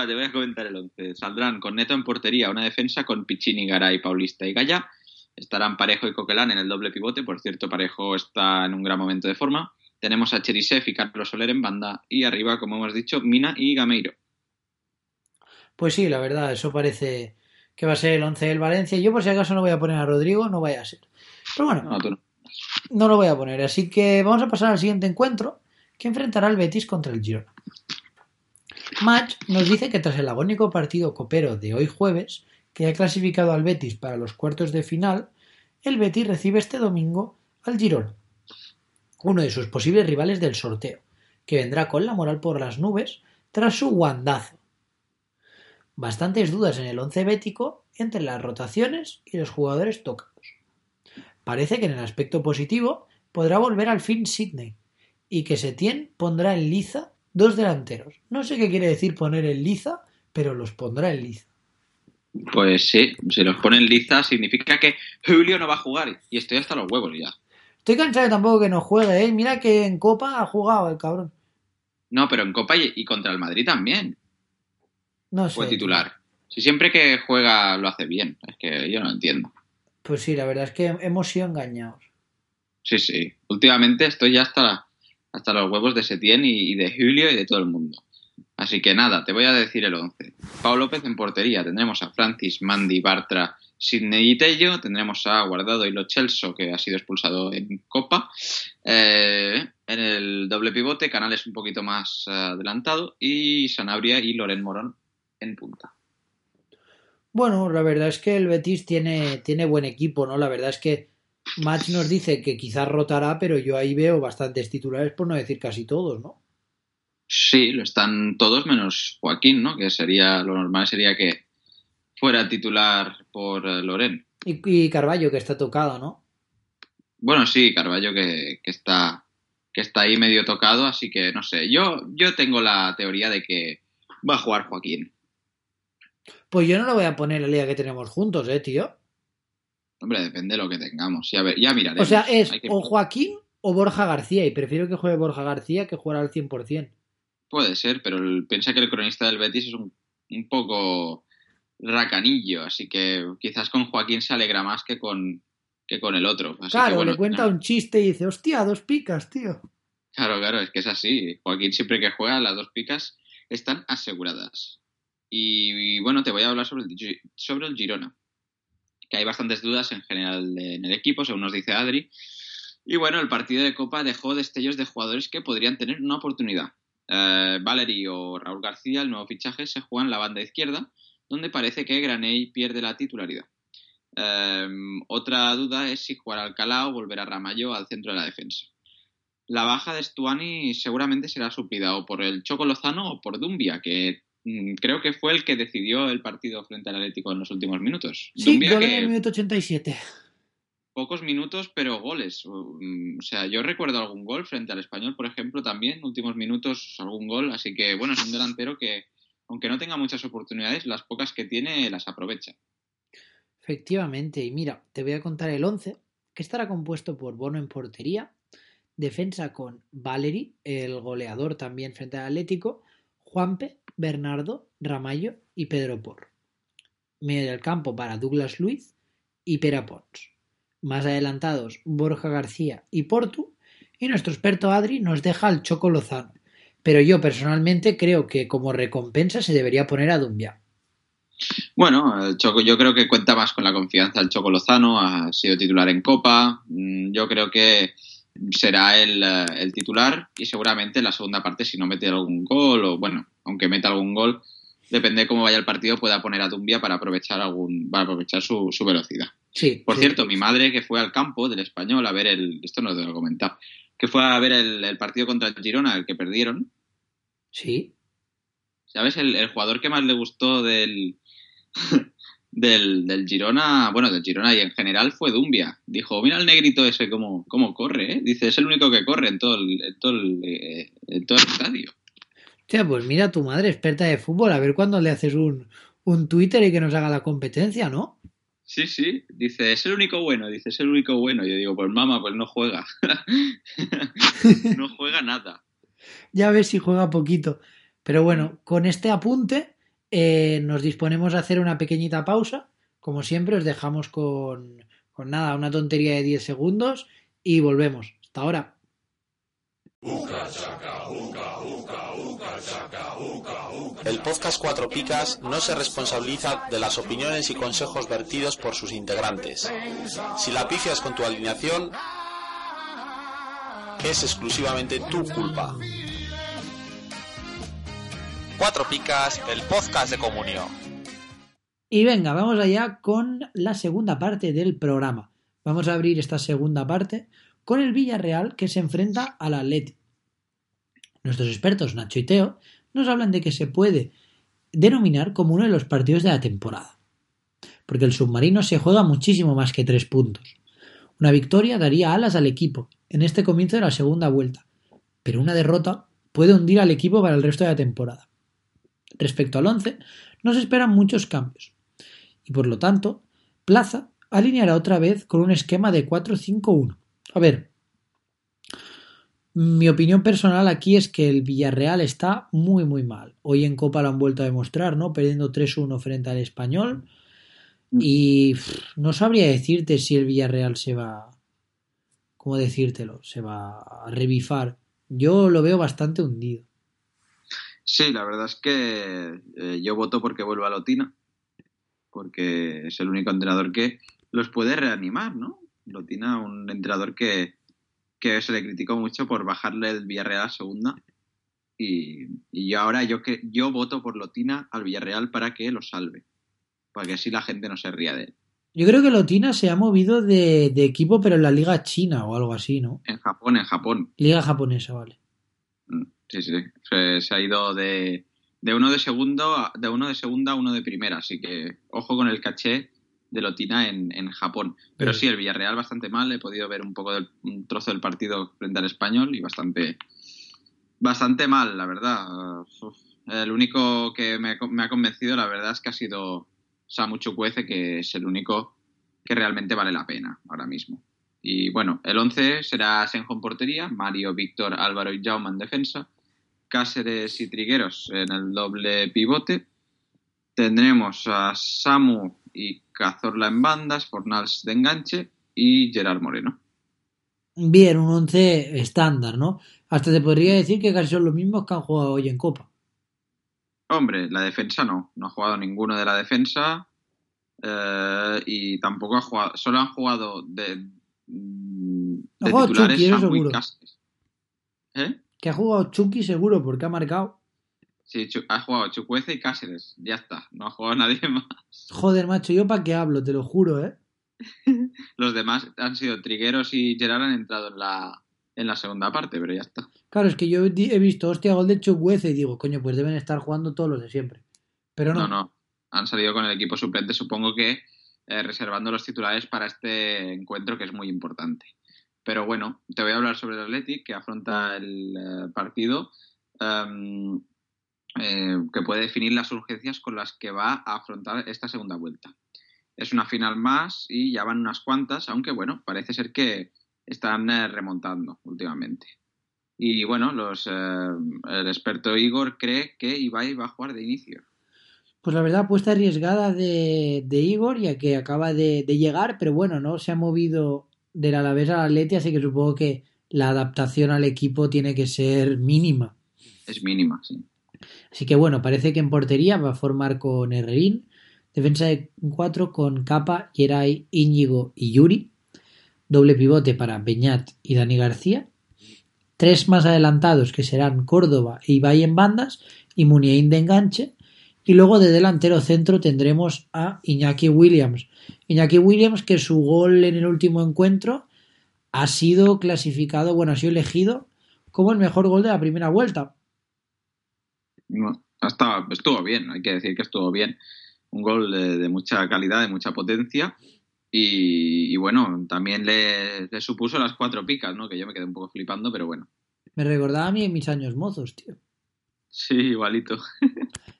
te voy a comentar el 11. Saldrán con Neto en portería, una defensa con Piccini, Garay, Paulista y Gaya. Estarán Parejo y Coquelán en el doble pivote. Por cierto, Parejo está en un gran momento de forma. Tenemos a Cherisev y Carlos Soler en banda. Y arriba, como hemos dicho, Mina y Gameiro. Pues sí, la verdad, eso parece que va a ser el 11 del Valencia. Yo por si acaso no voy a poner a Rodrigo, no vaya a ser. Pero bueno, No, tú no. no lo voy a poner. Así que vamos a pasar al siguiente encuentro, que enfrentará al Betis contra el Girona. Match nos dice que tras el agónico partido copero de hoy jueves, que ha clasificado al Betis para los cuartos de final, el Betis recibe este domingo al Girona, uno de sus posibles rivales del sorteo, que vendrá con la moral por las nubes tras su guandazo. Bastantes dudas en el once bético entre las rotaciones y los jugadores tocados. Parece que en el aspecto positivo podrá volver al fin Sydney y que Setién pondrá en liza dos delanteros. No sé qué quiere decir poner en liza, pero los pondrá en liza. Pues sí, si los ponen liza significa que Julio no va a jugar y estoy hasta los huevos ya. Estoy cansado tampoco que no juegue, ¿eh? Mira que en Copa ha jugado el cabrón. No, pero en Copa y, y contra el Madrid también No fue sé. titular. Si siempre que juega lo hace bien, es que yo no entiendo. Pues sí, la verdad es que hemos sido engañados. Sí, sí. Últimamente estoy ya hasta, hasta los huevos de Setién y, de Julio y de todo el mundo. Así que nada, te voy a decir el 11. Pau López en portería. Tendremos a Francis, Mandy, Bartra, Sidney y Tello. Tendremos a Guardado y Lo Celso, que ha sido expulsado en Copa. Eh, en el doble pivote, Canales un poquito más eh, adelantado. Y Sanabria y Loren Morón en punta. Bueno, la verdad es que el Betis tiene, tiene buen equipo, ¿no? La verdad es que Match nos dice que quizás rotará, pero yo ahí veo bastantes titulares, por no decir casi todos, ¿no? Sí, lo están todos menos Joaquín, ¿no? Que sería, lo normal sería que fuera titular por eh, Loren. Y, y Carballo, que está tocado, ¿no? Bueno, sí, Carballo que, que está que está ahí medio tocado, así que no sé. Yo, yo tengo la teoría de que va a jugar Joaquín. Pues yo no lo voy a poner el día que tenemos juntos, ¿eh, tío? Hombre, depende de lo que tengamos. Ya, ya miraremos. O sea, es que- o Joaquín o Borja García, y prefiero que juegue Borja García que jugar al 100%. Puede ser, pero el- piensa que el cronista del Betis es un, un poco racanillo, así que quizás con Joaquín se alegra más que con, que con el otro. Así claro, que, bueno, le cuenta no. un chiste y dice, hostia, dos picas, tío. Claro, claro, es que es así. Joaquín siempre que juega, las dos picas están aseguradas. Y, y, bueno, te voy a hablar sobre el, sobre el Girona, que hay bastantes dudas en general en el equipo, según nos dice Adri. Y bueno, el partido de Copa dejó destellos de jugadores que podrían tener una oportunidad. Eh, Valery o Raúl García, el nuevo fichaje, se juega en la banda izquierda, donde parece que Graney pierde la titularidad. Eh, otra duda es si jugará Alcalá o volverá Ramallo al centro de la defensa. La baja de Stuani seguramente será suplida o por el Choco Lozano o por Dumbia, que creo que fue el que decidió el partido frente al Atlético en los últimos minutos. Sí, Dumbia gol en el minuto 87. pocos minutos, pero goles. Mm, O sea, yo recuerdo algún gol frente al Español, por ejemplo, también, últimos minutos, algún gol. Así que, bueno, es un delantero que, aunque no tenga muchas oportunidades, las pocas que tiene las aprovecha. Efectivamente, y mira, te voy a contar el 11, que estará compuesto por Bono en portería, defensa con Valery, el goleador también frente al Atlético, Juanpe, Bernardo, Ramallo y Pedro Porro. Medio del campo para Douglas Luiz y Pera Pons. Más adelantados, Borja García y Portu. Y nuestro experto Adri nos deja al Choco Lozano. Pero yo personalmente creo que como recompensa se debería poner a Dumbia. Bueno, el Choco, yo creo que cuenta más con la confianza del Choco Lozano, ha sido titular en Copa. Mm, Yo creo que será el, eh, el titular y seguramente en la segunda parte, si no mete algún gol, o bueno, aunque meta algún gol, depende de cómo vaya el partido, pueda poner a Dumbia para aprovechar algún, para aprovechar su, su velocidad. Sí, Por sí. cierto, mi madre que fue al campo del español a ver el, esto no te lo he comentado, que fue a ver el, el partido contra el Girona, el que perdieron. Sí. ¿Sabes? El, el jugador que más le gustó del, del, del Girona, bueno, del Girona y en general fue Dumbia. Dijo, mira el negrito ese cómo, cómo corre, ¿eh? Dice, es el único que corre en todo el, en todo el, eh, en todo el estadio. Hostia, pues mira a tu madre, experta de fútbol, a ver cuándo le haces un, un Twitter y que nos haga la competencia, ¿no? Sí, sí, dice, es el único bueno, dice, es el único bueno. Yo digo, pues mamá, pues no juega. no juega nada. Ya ves si juega poquito. Pero bueno, con este apunte eh, nos disponemos a hacer una pequeñita pausa. Como siempre, os dejamos con, con nada, una tontería de 10 segundos y volvemos. Hasta ahora. El podcast Cuatro Picas no se responsabiliza de las opiniones y consejos vertidos por sus integrantes. Si la pifias con tu alineación, es exclusivamente tu culpa. Cuatro Picas, el podcast de comunión. Y venga, vamos allá con la segunda parte del programa. Vamos a abrir esta segunda parte con el Villarreal que se enfrenta al Atleti. Nuestros expertos Nacho y Teo nos hablan de que se puede denominar como uno de los partidos de la temporada. Porque el submarino se juega muchísimo más que tres puntos. Una victoria daría alas al equipo en este comienzo de la segunda vuelta, pero una derrota puede hundir al equipo para el resto de la temporada. Respecto al 11, nos esperan muchos cambios. y por lo tanto, Plaza alineará otra vez con un esquema de 4-5-1. A ver, mi opinión personal aquí es que el Villarreal está muy muy mal. Hoy en Copa lo han vuelto a demostrar, ¿no? Perdiendo 3-1 frente al Español. Y pff, no sabría decirte si el Villarreal se va... ¿Cómo decírtelo? Se va a revifar. Yo lo veo bastante hundido. Sí, la verdad es que eh, yo voto porque vuelva a Lotina, porque es el único entrenador que los puede reanimar, ¿no? Lotina, un entrenador que, que se le criticó mucho por bajarle el Villarreal a segunda. Y, y yo ahora yo que yo voto por Lotina al Villarreal para que lo salve, para que así la gente no se ría de él. Yo creo que Lotina se ha movido de, de equipo, pero en la liga china o algo así, ¿no? En Japón, en Japón. Liga japonesa, vale. Mm, Sí, sí. Se, se ha ido de, de uno de segundo a- de uno de segunda a uno de primera, así que ojo con el caché de Lotina en, en Japón. Pero Sí. sí, el Villarreal bastante mal, he podido ver un poco del un trozo del partido frente al español y bastante bastante mal, la verdad. Uf. El único que me, ha- me ha convencido, la verdad, es que ha sido Samu Chukwueze, que es el único que realmente vale la pena ahora mismo. Y bueno, el 11 será Senjo en portería, Mario, Víctor, Álvaro y Jaume en defensa, Cáceres y Trigueros en el doble pivote. Tendremos a Samu y Cazorla en bandas, Fornals de enganche y Gerard Moreno. Bien, un 11 estándar, ¿no? Hasta te podría decir que casi son los mismos que han jugado hoy en Copa. Hombre, la defensa no, no ha jugado ninguno de la defensa eh, y tampoco ha jugado, solo han jugado de, mm, de jugado titulares Chucky, Samu y. Cáceres. ¿Eh? Que ha jugado Chucky seguro porque ha marcado. Sí, ha jugado Chukwueze y Cáceres, ya está, no ha jugado nadie más. Joder, macho, yo para qué hablo, te lo juro, ¿eh? Los demás han sido Trigueros y Gerard han entrado en la, en la segunda parte, pero ya está. Claro, es que yo he visto, hostia, gol de Chukwueze y digo, coño, pues deben estar jugando todos los de siempre. Pero no, No, no, han salido con el equipo suplente, supongo que eh, reservando los titulares para este encuentro que es muy importante. Pero bueno, te voy a hablar sobre el Athletic que afronta el eh, partido em, eh, que puede definir las urgencias con las que va a afrontar esta segunda vuelta. Es una final más y ya van unas cuantas, aunque bueno, parece ser que están eh, remontando últimamente. Y bueno, los, el experto Igor cree que Ibai va a jugar de inicio. Pues la verdad, apuesta arriesgada de, Igor, ya que acaba de llegar, pero bueno, no se ha movido del Alavés al Atleti, así que supongo que la adaptación al equipo tiene que ser mínima. Es mínima, sí. Así que bueno, parece que en portería va a formar con Herrerín, defensa de 4 con Capa, Geray, Íñigo y Yuri, doble pivote para Beñat y Dani García, tres más adelantados que serán Córdoba e Ibai en bandas y Muniain de enganche, y luego de delantero centro tendremos a Iñaki Williams. Iñaki Williams que su gol en el último encuentro ha sido clasificado, bueno, ha sido elegido como el mejor gol de la primera vuelta. No, hasta, estuvo bien, hay que decir que estuvo bien. Un gol de, de mucha calidad, de mucha potencia. Y, y bueno, también le, le supuso las cuatro picas, ¿no? Que yo me quedé un poco flipando, pero bueno. Me recordaba a mí en mis años mozos, tío. Sí, igualito.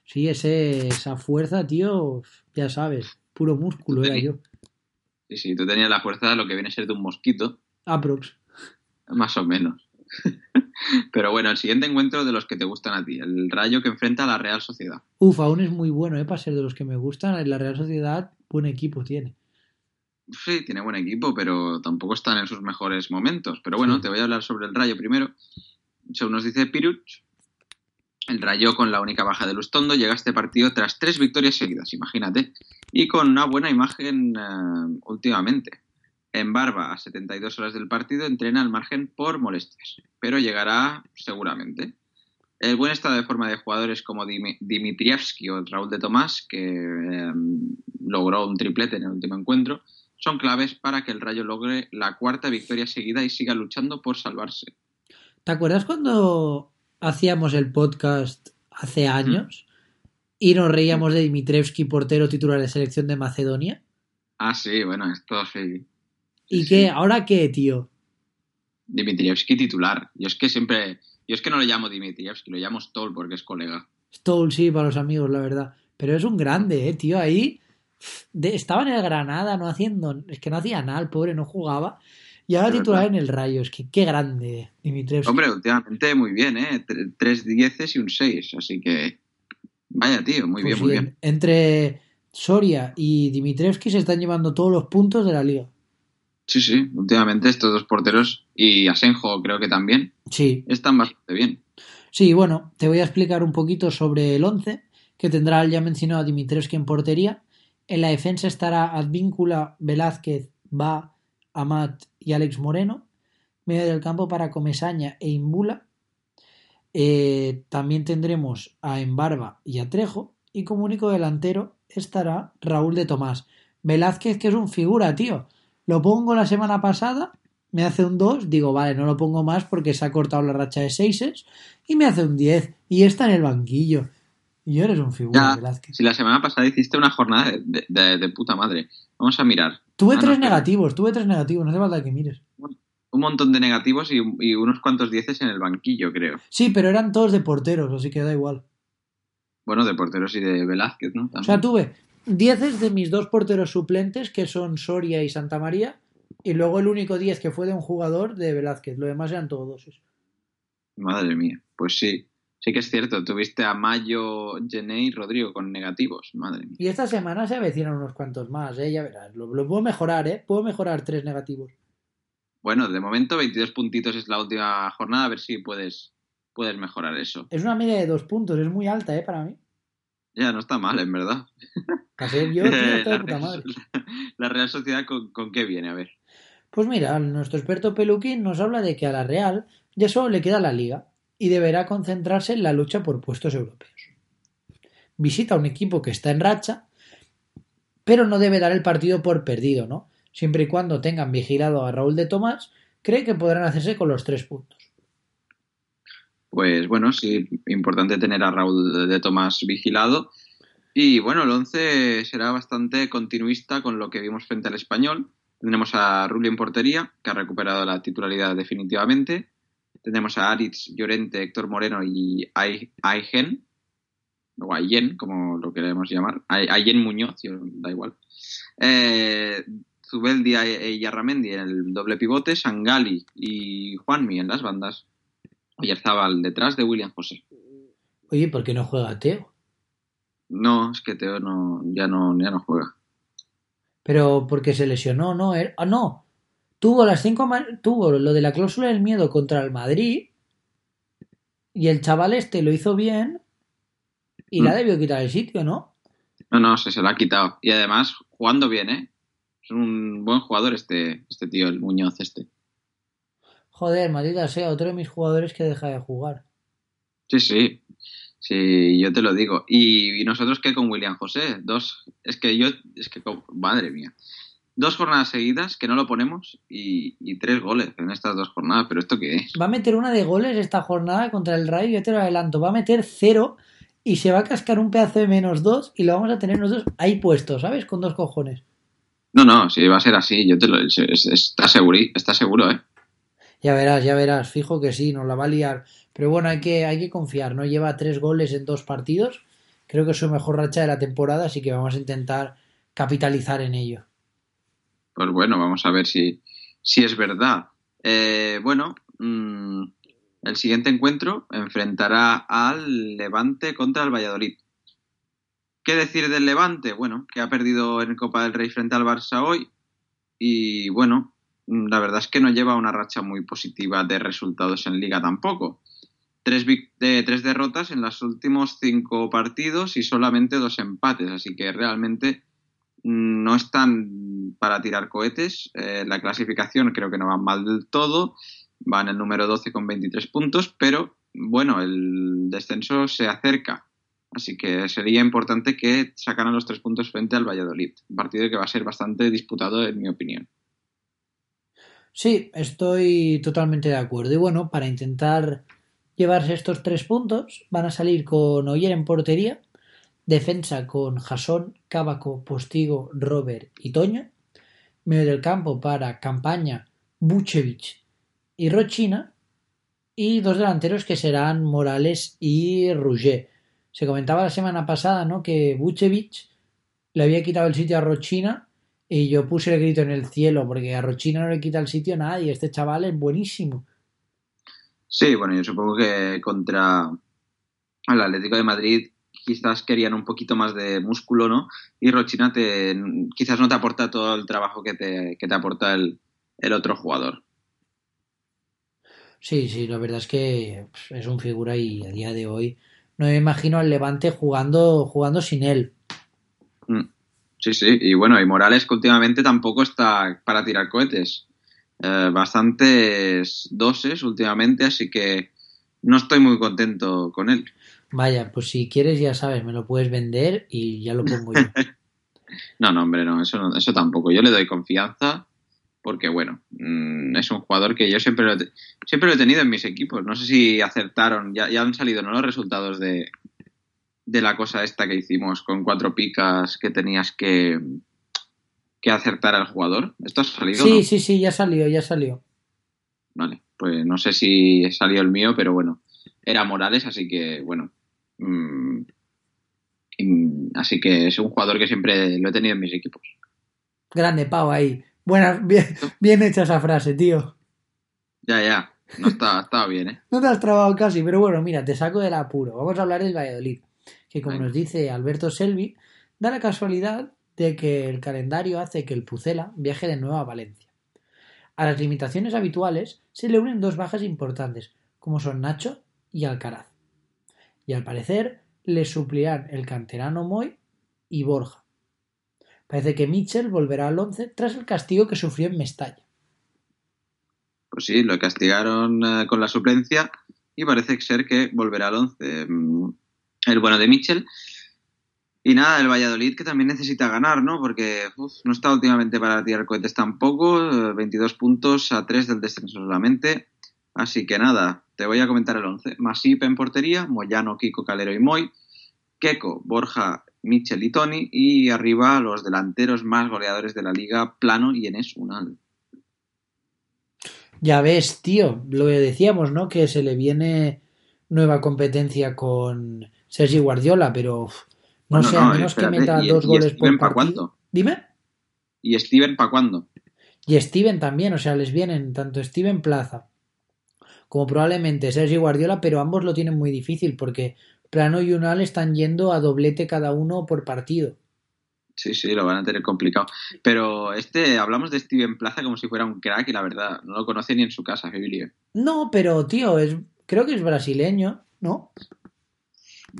Sí, ese, esa fuerza, tío, ya sabes, puro músculo era yo. Sí, sí, tú tenías la fuerza de lo que viene a ser de un mosquito, Aprox. más o menos. Pero bueno, el siguiente encuentro de los que te gustan a ti, el Rayo que enfrenta a la Real Sociedad. Uf, aún es muy bueno, ¿eh? Para ser de los que me gustan. La Real Sociedad, buen equipo tiene. Sí, tiene buen equipo, pero tampoco están en sus mejores momentos. Pero bueno, Sí. te voy a hablar sobre el Rayo primero. Según nos dice Piruch, el Rayo con la única baja de Lustondo llega a este partido tras tres victorias seguidas, imagínate, y con una buena imagen eh, últimamente. En Barba, a 72 horas del partido, entrena al margen por molestias, pero llegará seguramente. El buen estado de forma de jugadores como Dim- Dimitrievski o Raúl de Tomás, que eh, logró un triplete en el último encuentro, son claves para que el Rayo logre la cuarta victoria seguida y siga luchando por salvarse. ¿Te acuerdas cuando hacíamos el podcast hace años y nos reíamos de Dimitrevski, portero titular de selección de Macedonia? Ah, sí, bueno, esto sí. ¿Y Sí, qué? sí. ¿Ahora qué, tío? Dimitrievski titular. Yo es que siempre. Yo es que no lo llamo Dimitrievski, lo llamo Stoll porque es colega. Stoll sí, para los amigos, la verdad. Pero es un grande, ¿eh, tío? Ahí de- estaba en el Granada, no haciendo, es que no hacía nada, el pobre no jugaba. Y ahora titular verdad. en el Rayo, es que qué grande Dimitrievski. Hombre, últimamente muy bien, ¿eh? Tre- Tres dieces y un seis, así que... Vaya, tío, muy bien, Pues muy bien, bien. Entre Soria y Dimitrievski se están llevando todos los puntos de la liga. Sí, sí, últimamente estos dos porteros y Asenjo creo que también Sí, están bastante bien. sí, bueno, te voy a explicar un poquito sobre el 11, que tendrá el ya mencionado Dimitrievski en portería. En la defensa estará Advíncula, Velázquez, Va, Amat y Alex Moreno. Medio del campo para Comesaña e Imbula. Eh, también tendremos a Embarba y a Trejo. Y como único delantero estará Raúl de Tomás. Velázquez, que es un figura, tío. Lo pongo la semana pasada, me hace un 2, digo, vale, no lo pongo más porque se ha cortado la racha de 6 y me hace un 10 y está en el banquillo. Y eres un figura, Ya, Velázquez. si la semana pasada hiciste una jornada de, de- de- de puta madre. Vamos a mirar. Tuve Ah, no, tres negativos, tuve tres negativos, no hace falta que mires. Un montón de negativos y, y unos cuantos dieces en el banquillo, creo. Sí, pero eran todos de porteros, así que da igual. Bueno, de porteros y de Velázquez, ¿no? O sea, tuve 10 de mis dos porteros suplentes, que son Soria y Santa María, y luego el único 10 que fue de un jugador de Velázquez. Lo demás eran todos doses. Madre mía, pues sí. Sí que es cierto, tuviste a Mayo, Gené y Rodrigo con negativos. Madre mía. Y esta semana se avecinan unos cuantos más, ¿eh? Ya verás. Lo, lo puedo mejorar, ¿eh? Puedo mejorar tres negativos. Bueno, de momento 22 puntitos es la última jornada, a ver si puedes, puedes mejorar eso. Es una media de dos puntos, es muy alta, ¿eh? Para mí. Ya, no está mal, en verdad. Ser yo, de puta Real, madre. la Real Sociedad, ¿con, con qué viene? A ver. Pues mira, nuestro experto Peluquín nos habla de que a la Real ya solo le queda la liga y deberá concentrarse en la lucha por puestos europeos. Visita un equipo que está en racha, pero no debe dar el partido por perdido, ¿no? Siempre y cuando tengan vigilado a Raúl de Tomás, cree que podrán hacerse con los tres puntos. Pues bueno, sí, importante tener a Raúl de Tomás vigilado. Y bueno, el 11 será bastante continuista con lo que vimos frente al español. Tendremos a Rulli en portería, que ha recuperado la titularidad definitivamente. Tendremos a Aritz, Llorente, Héctor Moreno y Ai- Aigen, o Ayen, como lo queremos llamar. Ay- Ayen Muñoz, da igual. Eh, Zubeldi y Yarramendi en el doble pivote, Sangali y Juanmi en las bandas. Oyarzabal detrás de William José. Oye, ¿por qué no juega Teo? No, es que Teo no, ya, no, ya no juega. Pero porque se lesionó, ¿no? Ah, no. Tuvo las cinco tuvo lo de la cláusula del miedo contra el Madrid y el chaval este lo hizo bien y la Mm. debió quitar el sitio, ¿no? No, no, se, se lo ha quitado. Y además, jugando bien, ¿eh? Es un buen jugador este, este tío, el Muñoz este. Joder, maldita sea, otro de mis jugadores que deja de jugar. Sí, sí. Sí, yo te lo digo. ¿Y, y nosotros qué con William José? Dos. Es que yo. Es que. Madre mía. Dos jornadas seguidas que no lo ponemos y, y tres goles en estas dos jornadas. ¿Pero esto qué es? Va a meter una de goles esta jornada contra el Rayo, ya te lo adelanto. Va a meter cero y se va a cascar un pedazo de menos dos y lo vamos a tener nosotros ahí puesto, ¿sabes? Con dos cojones. No, no, si va a ser así, yo te lo. es- es- está, seguro, está seguro, ¿eh? Ya verás, ya verás, fijo que sí, nos la va a liar. Pero bueno, hay que, hay que confiar, ¿no? Lleva tres goles en dos partidos. Creo que es su mejor racha de la temporada, así que vamos a intentar capitalizar en ello. Pues bueno, vamos a ver si, si es verdad. Eh, bueno, mm, el siguiente encuentro enfrentará al Levante contra el Valladolid. ¿Qué decir del Levante? Bueno, que ha perdido en Copa del Rey frente al Barça hoy. Y bueno, mm, la verdad es que no lleva una racha muy positiva de resultados en Liga tampoco. Tres, de- tres derrotas en los últimos cinco partidos y solamente dos empates. Así que realmente no están para tirar cohetes. Eh, la clasificación creo que no van mal del todo. Van el número 12 con 23 puntos, pero bueno, el descenso se acerca. Así que sería importante que sacaran los tres puntos frente al Valladolid. Un partido que va a ser bastante disputado, en mi opinión. Sí, estoy totalmente de acuerdo. Y bueno, para intentar llevarse estos tres puntos, van a salir con Oyer en portería, defensa con Jasón, Cábaco, Postigo, Robert y Toño, medio del campo para Campaña, Buchevich y Rochina, y dos delanteros que serán Morales y Rouget. Se comentaba la semana pasada, ¿no? Que Buchevich le había quitado el sitio a Rochina y yo puse el grito en el cielo porque a Rochina no le quita el sitio a nadie. Este chaval es buenísimo. Sí, bueno, yo supongo que contra el Atlético de Madrid quizás querían un poquito más de músculo, ¿no? Y Rochina te, quizás no te aporta todo el trabajo que te, que te aporta el, el otro jugador. Sí, sí, la verdad es que pues, es un figura y a día de hoy no me imagino al Levante jugando, jugando sin él. Mm. Sí, sí, y bueno, y Morales que últimamente tampoco está para tirar cohetes. Eh, bastantes doses últimamente, así que no estoy muy contento con él. Vaya, pues si quieres ya sabes, me lo puedes vender y ya lo pongo yo. No, no, hombre, no, eso, no- eso tampoco. Yo le doy confianza porque, bueno, mm, es un jugador que yo siempre lo, he, siempre lo he tenido en mis equipos. No sé si acertaron, ya, ya han salido ¿no? los resultados de, de la cosa esta que hicimos con cuatro picas que tenías que, que acertar al jugador. ¿Esto ha salido? Sí, no? sí, sí, ya salió, ya salió. Vale, pues no sé si salió el mío, pero bueno, era Morales, así que, bueno. Mm, mm, así que es un jugador que siempre lo he tenido en mis equipos. Grande Pau ahí. Buena, bien, bien hecha esa frase, tío. Ya, ya. No está, estaba bien, ¿eh? No te has trabado casi, pero bueno, mira, te saco del apuro. Vamos a hablar del Valladolid, que como Venga. nos dice Alberto Selvi, da la casualidad de que el calendario hace que el Pucela viaje de nuevo a Valencia. A las limitaciones habituales se le unen dos bajas importantes, como son Nacho y Alcaraz. Y al parecer le suplirán el canterano Moy y Borja. Parece que Mitchell volverá al 11 tras el castigo que sufrió en Mestalla. Pues sí, lo castigaron eh, con la suplencia y parece ser que volverá al 11. Mm, El bueno de Mitchell. Y nada, el Valladolid que también necesita ganar, ¿no? Porque no está últimamente para tirar cohetes tampoco. eh, 22 puntos a 3 del descenso solamente. Así que nada, te voy a comentar el 11. Masip en portería, Moyano, Kiko, Calero y Moy. Keko, Borja, Mitchell y Tony. Y arriba los delanteros más goleadores de la liga, Plano y Enes Unal. Ya ves, tío, lo que decíamos, ¿no? Que se le viene nueva competencia con Sergi Guardiola, pero uf, no Bueno, sé, no, a menos que meta ¿y- dos y goles Steven por pa' partido. Dime. ¿Y Steven para cuándo? Y Steven también, o sea, les vienen tanto Steven Plaza como probablemente Sergi Guardiola, pero ambos lo tienen muy difícil porque Plano y Unal están yendo a doblete cada uno por partido. Sí, sí, lo van a tener complicado. Pero este, hablamos de Steven Plaza como si fuera un crack y la verdad, no lo conoce ni en su casa, Fibilio. No, pero tío, es, creo que es brasileño, ¿no?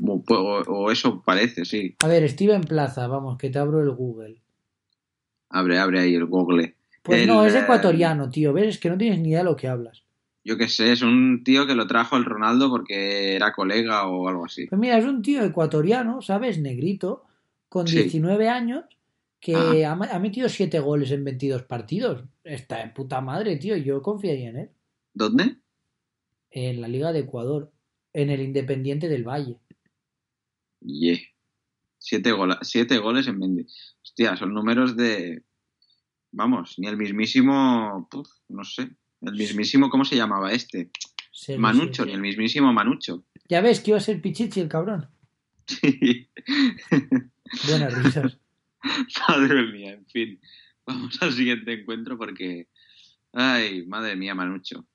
O, eso parece, sí. A ver, Steven Plaza, vamos, que te abro el Google. Abre, abre ahí el Google. Pues El, no, es eh, ecuatoriano, tío. ¿Ves? Es que no tienes ni idea de lo que hablas. Yo qué sé, es un tío que lo trajo el Ronaldo porque era colega o algo así. Pues mira, es un tío ecuatoriano, ¿sabes? Negrito, con Sí. 19 años, que Ah. ha, metido 7 goles en 22 partidos. Está de puta madre, tío. Yo confiaría en él. ¿Dónde? En la Liga de Ecuador. En el Independiente del Valle. Yeah. Siete, gola- siete goles en 20. Hostia, son números de. Vamos, ni el mismísimo. puf, no sé. El mismísimo, ¿cómo se llamaba este? Manucho, ni el mismísimo Manucho. Ya ves que iba a ser Pichichi el cabrón. Buenas risas. Madre mía, en fin. Vamos al siguiente encuentro porque. Ay, madre mía, Manucho.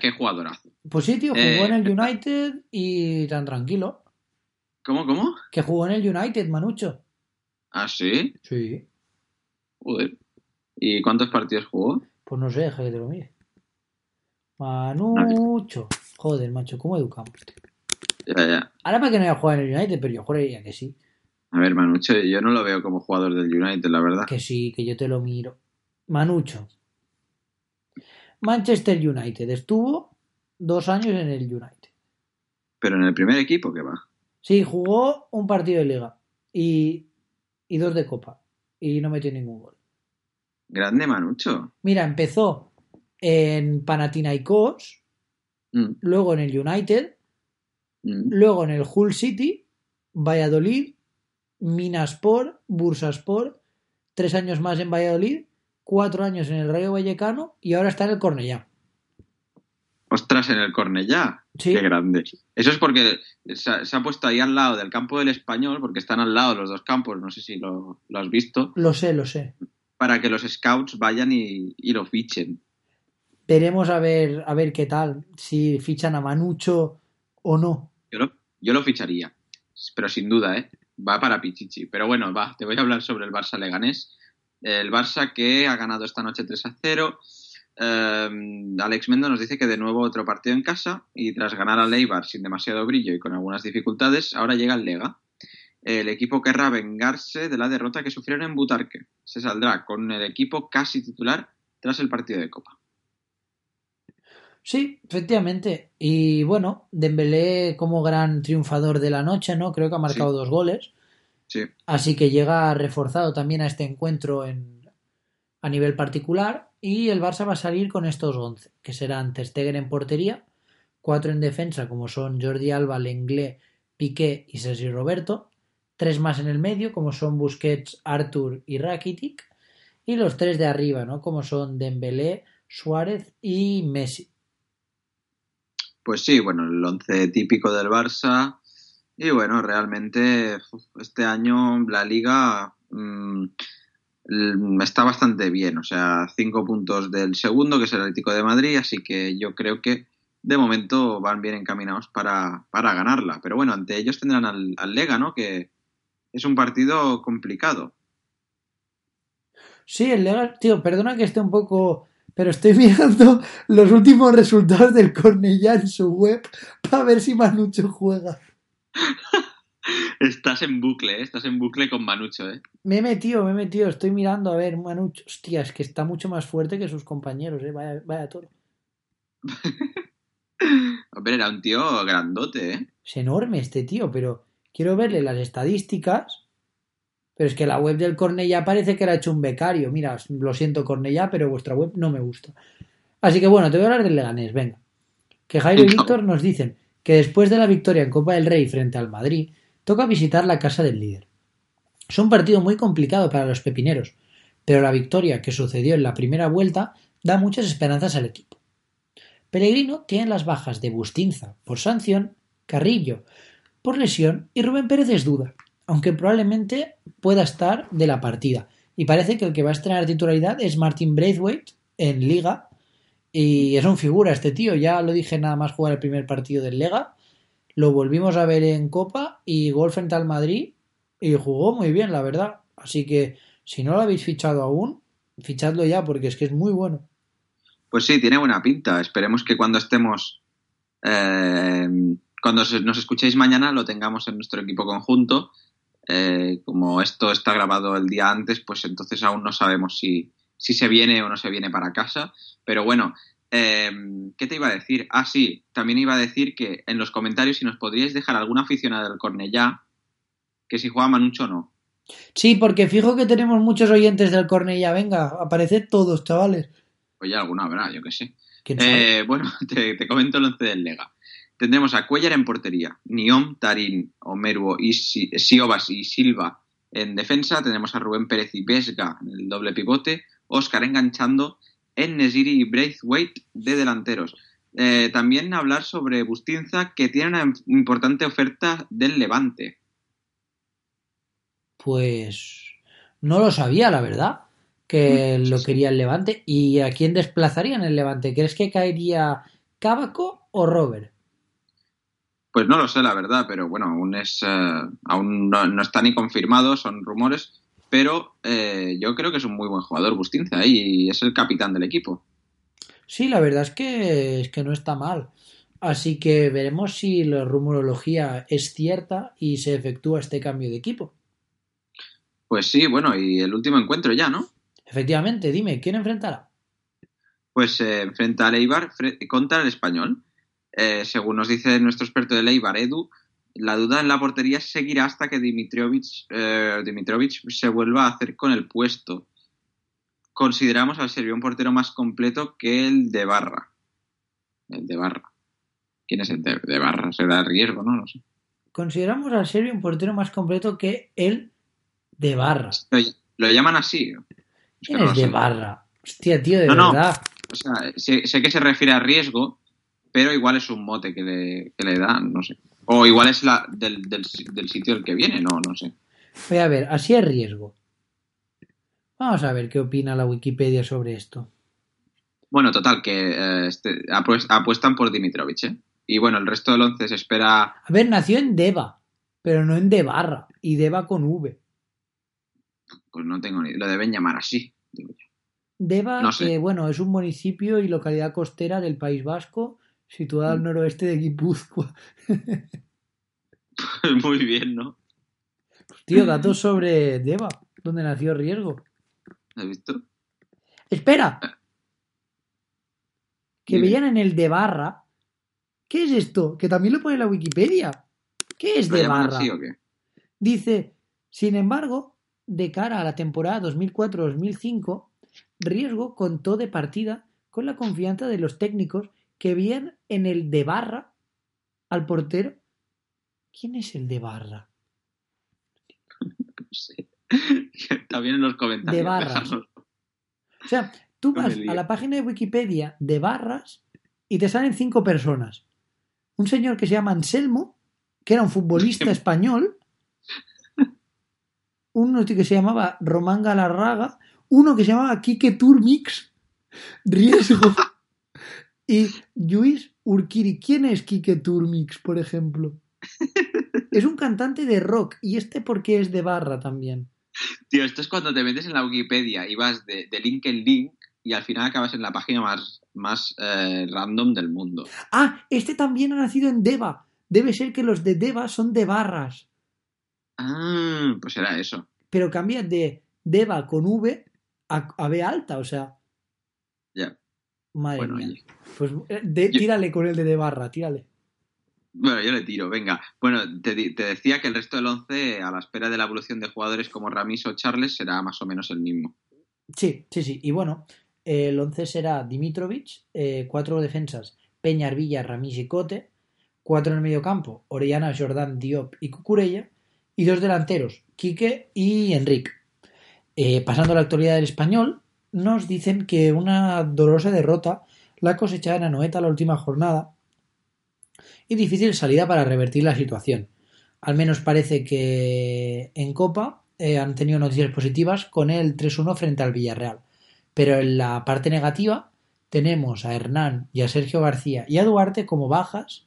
Qué jugadorazo. Pues sí, tío, jugó Eh. en el United y tan tranquilo. ¿Cómo, cómo? Que jugó en el United, Manucho. ¿Ah, sí? Sí. Joder. ¿Y cuántos partidos jugó? Pues no sé, deja que te lo mire. Manucho. Joder, macho, ¿cómo educamos? Ya, ya. Ahora para que no haya jugado en el United, pero yo juraría que sí. A ver, Manucho, yo no lo veo como jugador del United, la verdad. Que sí, que yo te lo miro. Manucho. Manchester United. Estuvo dos años en el United. Pero en el primer equipo, ¿qué va? Sí, jugó un partido de liga. Y, y dos de copa. Y no metió ningún gol. Grande Manucho. Mira, empezó en Panathinaikos, Mm, luego en el United, mm. luego en el Hull City, Valladolid, Minaspor, Bursaspor, tres años más en Valladolid, cuatro años en el Rayo Vallecano y ahora está en el Cornellá. Ostras, en el Cornellá. Sí. Qué grande. Eso es porque se ha, se ha puesto ahí al lado del campo del español, porque están al lado los dos campos, no sé si lo, lo has visto, Lo sé, lo sé. para que los scouts vayan y, y lo fichen. Veremos a ver, a ver qué tal, si fichan a Manucho o no. Yo lo, yo lo ficharía, pero sin duda, ¿eh? Va para Pichichi. Pero bueno, va, te voy a hablar sobre el Barça Leganés. El Barça que ha ganado esta noche 3 a 0. Eh, Alex Mendo nos dice que de nuevo otro partido en casa y tras ganar al Eibar sin demasiado brillo y con algunas dificultades, ahora llega el Lega. El equipo querrá vengarse de la derrota que sufrieron en Butarque. Se saldrá con el equipo casi titular tras el partido de Copa. Sí, efectivamente. Y bueno, Dembélé como gran triunfador de la noche, ¿no? Creo que ha marcado Sí. dos goles. Sí, Así que llega reforzado también a este encuentro en, a nivel particular. Y el Barça va a salir con estos 11, que serán Ter Stegen en portería, cuatro en defensa, como son Jordi Alba, Lenglet, Piqué y Sergio Roberto, tres más en el medio, como son Busquets, Artur y Rakitic, y los tres de arriba, ¿no? Como son Dembélé, Suárez y Messi. Pues sí, bueno, el once típico del Barça. Y bueno, realmente este año la liga mm, l- está bastante bien. O sea, cinco puntos del segundo, que es el Atlético de Madrid. Así que yo creo que de momento van bien encaminados para, para ganarla. Pero bueno, ante ellos tendrán al, al Lega, ¿no? Que es un partido complicado. Sí, el legal, tío, perdona que esté un poco, pero estoy mirando los últimos resultados del Cornellá en su web para ver si Manucho juega. Estás en bucle, ¿eh? Estás en bucle con Manucho, ¿eh? Me he metido, me he metido, estoy mirando a ver, Manucho, hostia, es que está mucho más fuerte que sus compañeros, eh, vaya, vaya toro. Hombre, era un tío grandote, ¿eh? Es enorme este tío, pero quiero verle las estadísticas. Pero es que la web del Cornellá parece que era hecho un becario. Mira, lo siento Cornellá, pero vuestra web no me gusta. Así que bueno, te voy a hablar del Leganés, venga. Que Jairo y. Víctor nos dicen que después de la victoria en Copa del Rey frente al Madrid, toca visitar la casa del líder. Es un partido muy complicado para los pepineros, pero la victoria que sucedió en la primera vuelta da muchas esperanzas al equipo. Pellegrino tiene las bajas de Bustinza por sanción, Carrillo por lesión y Rubén Pérez es duda, aunque probablemente pueda estar de la partida. Y parece que el que va a estrenar titularidad es Martin Braithwaite en Liga. Y es un figura este tío, ya lo dije nada más jugar el primer partido del Lega. Lo volvimos a ver en Copa y gol frente al Madrid y jugó muy bien, la verdad. Así que si no lo habéis fichado aún, fichadlo ya porque es que es muy bueno. Pues sí, tiene buena pinta. Esperemos que cuando estemos, eh, cuando nos escuchéis mañana, lo tengamos en nuestro equipo conjunto. Eh, como esto está grabado el día antes, pues entonces aún no sabemos si, si se viene o no se viene para casa. Pero bueno, eh, ¿qué te iba a decir? Ah, sí, también iba a decir que en los comentarios si nos podríais dejar alguna aficionada del Cornellá, que si juega Manucho o no. Sí, porque fijo que tenemos muchos oyentes del Cornella. Venga, apareced todos, chavales. Oye, alguna habrá, yo qué sé. Eh, bueno, te, te comento el once del Lega. Tendremos a Cuellar en portería, Niom, Tarín, Omeruo, y Si- Siobas y Silva en defensa. Tenemos a Rubén Pérez y Vesga en el doble pivote. Oscar enganchando en Nesiri y Braithwaite de delanteros. Eh, también hablar sobre Bustinza, que tiene una importante oferta del Levante. Pues no lo sabía, la verdad, que lo quería el Levante. ¿Y a quién desplazaría en el Levante? ¿Crees que caería Cábaco o Robert? Pues no lo sé, la verdad, pero bueno, aún es eh, aún no, no está ni confirmado, son rumores, pero eh, yo creo que es un muy buen jugador Bustinza y es el capitán del equipo. Sí, la verdad es que, es que no está mal. Así que veremos si la rumorología es cierta y se efectúa este cambio de equipo. Pues sí, bueno, y el último encuentro ya, ¿no? Efectivamente, dime, ¿quién enfrentará? Pues se enfrenta al Eibar fre- contra el Español. Eh, según nos dice nuestro experto del Eibar, Edu, la duda en la portería seguirá hasta que Dimitrovic, eh, Dimitrovic se vuelva a hacer con el puesto. Consideramos al serbio un portero más completo que el de Barra. El de Barra. ¿Quién es el de, de Barra? Será riesgo, ¿no? No sé. Consideramos al serbio un portero más completo que el de Barra. Lo, lo llaman así. Es que ¿Quién no es de. Barra? Hostia, tío, de No, no. verdad. O sea, sé, sé que se refiere a riesgo, pero igual es un mote que le, que le dan, no sé. O igual es la del, del, del sitio del que viene, no, no sé. Voy a ver, así es riesgo. Vamos a ver qué opina la Wikipedia sobre esto. Bueno, total, que eh, este, apues- apuestan por Dimitrovich, ¿eh? Y bueno, el resto del once se espera... A ver, nació en Deva, pero no en Debarra, y Deva con V. Pues no tengo ni... Lo deben llamar así. digo yo. Deva, No sé. que bueno, es un municipio y localidad costera del País Vasco, situada al noroeste de Guipúzcoa. Muy bien, ¿no? Tío, datos sobre Deva, donde nació Riesgo. ¿Has visto? ¡Espera! Que Dime. veían en el Debarra. ¿Qué es esto? Que también lo pone en la Wikipedia. ¿Qué es ¿Lo llaman Debarra? así o qué? Dice, sin embargo, de cara a la temporada 2004-2005, Riesgo contó de partida con la confianza de los técnicos que veían en el de Barra al portero. ¿Quién es el de Barra? No sé. También en los comentarios. De déjanos. O sea, tú vas a la página de Wikipedia de Barras y te salen cinco personas. Un señor que se llama Anselmo, que era un futbolista español. Uno que se llamaba Román Galarraga. Uno que se llamaba Quique Turmix. Riesgo. Y Luis Urquiri. ¿Quién es Quique Turmix, por ejemplo? Es un cantante de rock. Y este porque es de barra también. Tío, esto es cuando te metes en la Wikipedia y vas de, de link en link y al final acabas en la página más, más eh, random del mundo. Ah, este también ha nacido en Deva. Debe ser que los de Deva son de barras. Ah, pues era eso. Pero cambia de Deva con V a, a B alta, o sea. Ya. Madre Bueno, mía. oye. Pues eh, de- tírale con el de, de barra, tírale. Bueno, yo le tiro, venga. Bueno, te, decía que el resto del 11, a la espera de la evolución de jugadores como Ramis o Charles, será más o menos el mismo. Sí, sí, sí. Y bueno, el 11 será Dimitrovic, eh, cuatro defensas, Peña, Villa, Ramis y Cote, cuatro en el medio campo, Orellana, Jordán, Diop y Cucurella, y dos delanteros, Quique y Enrique. Eh, pasando a la actualidad del español, nos dicen que una dolorosa derrota la cosechada en Anoeta la última jornada y difícil salida para revertir la situación. Al menos parece que en Copa eh, han tenido noticias positivas con el 3-1 frente al Villarreal. Pero en la parte negativa tenemos a Hernán y a Sergio García y a Duarte como bajas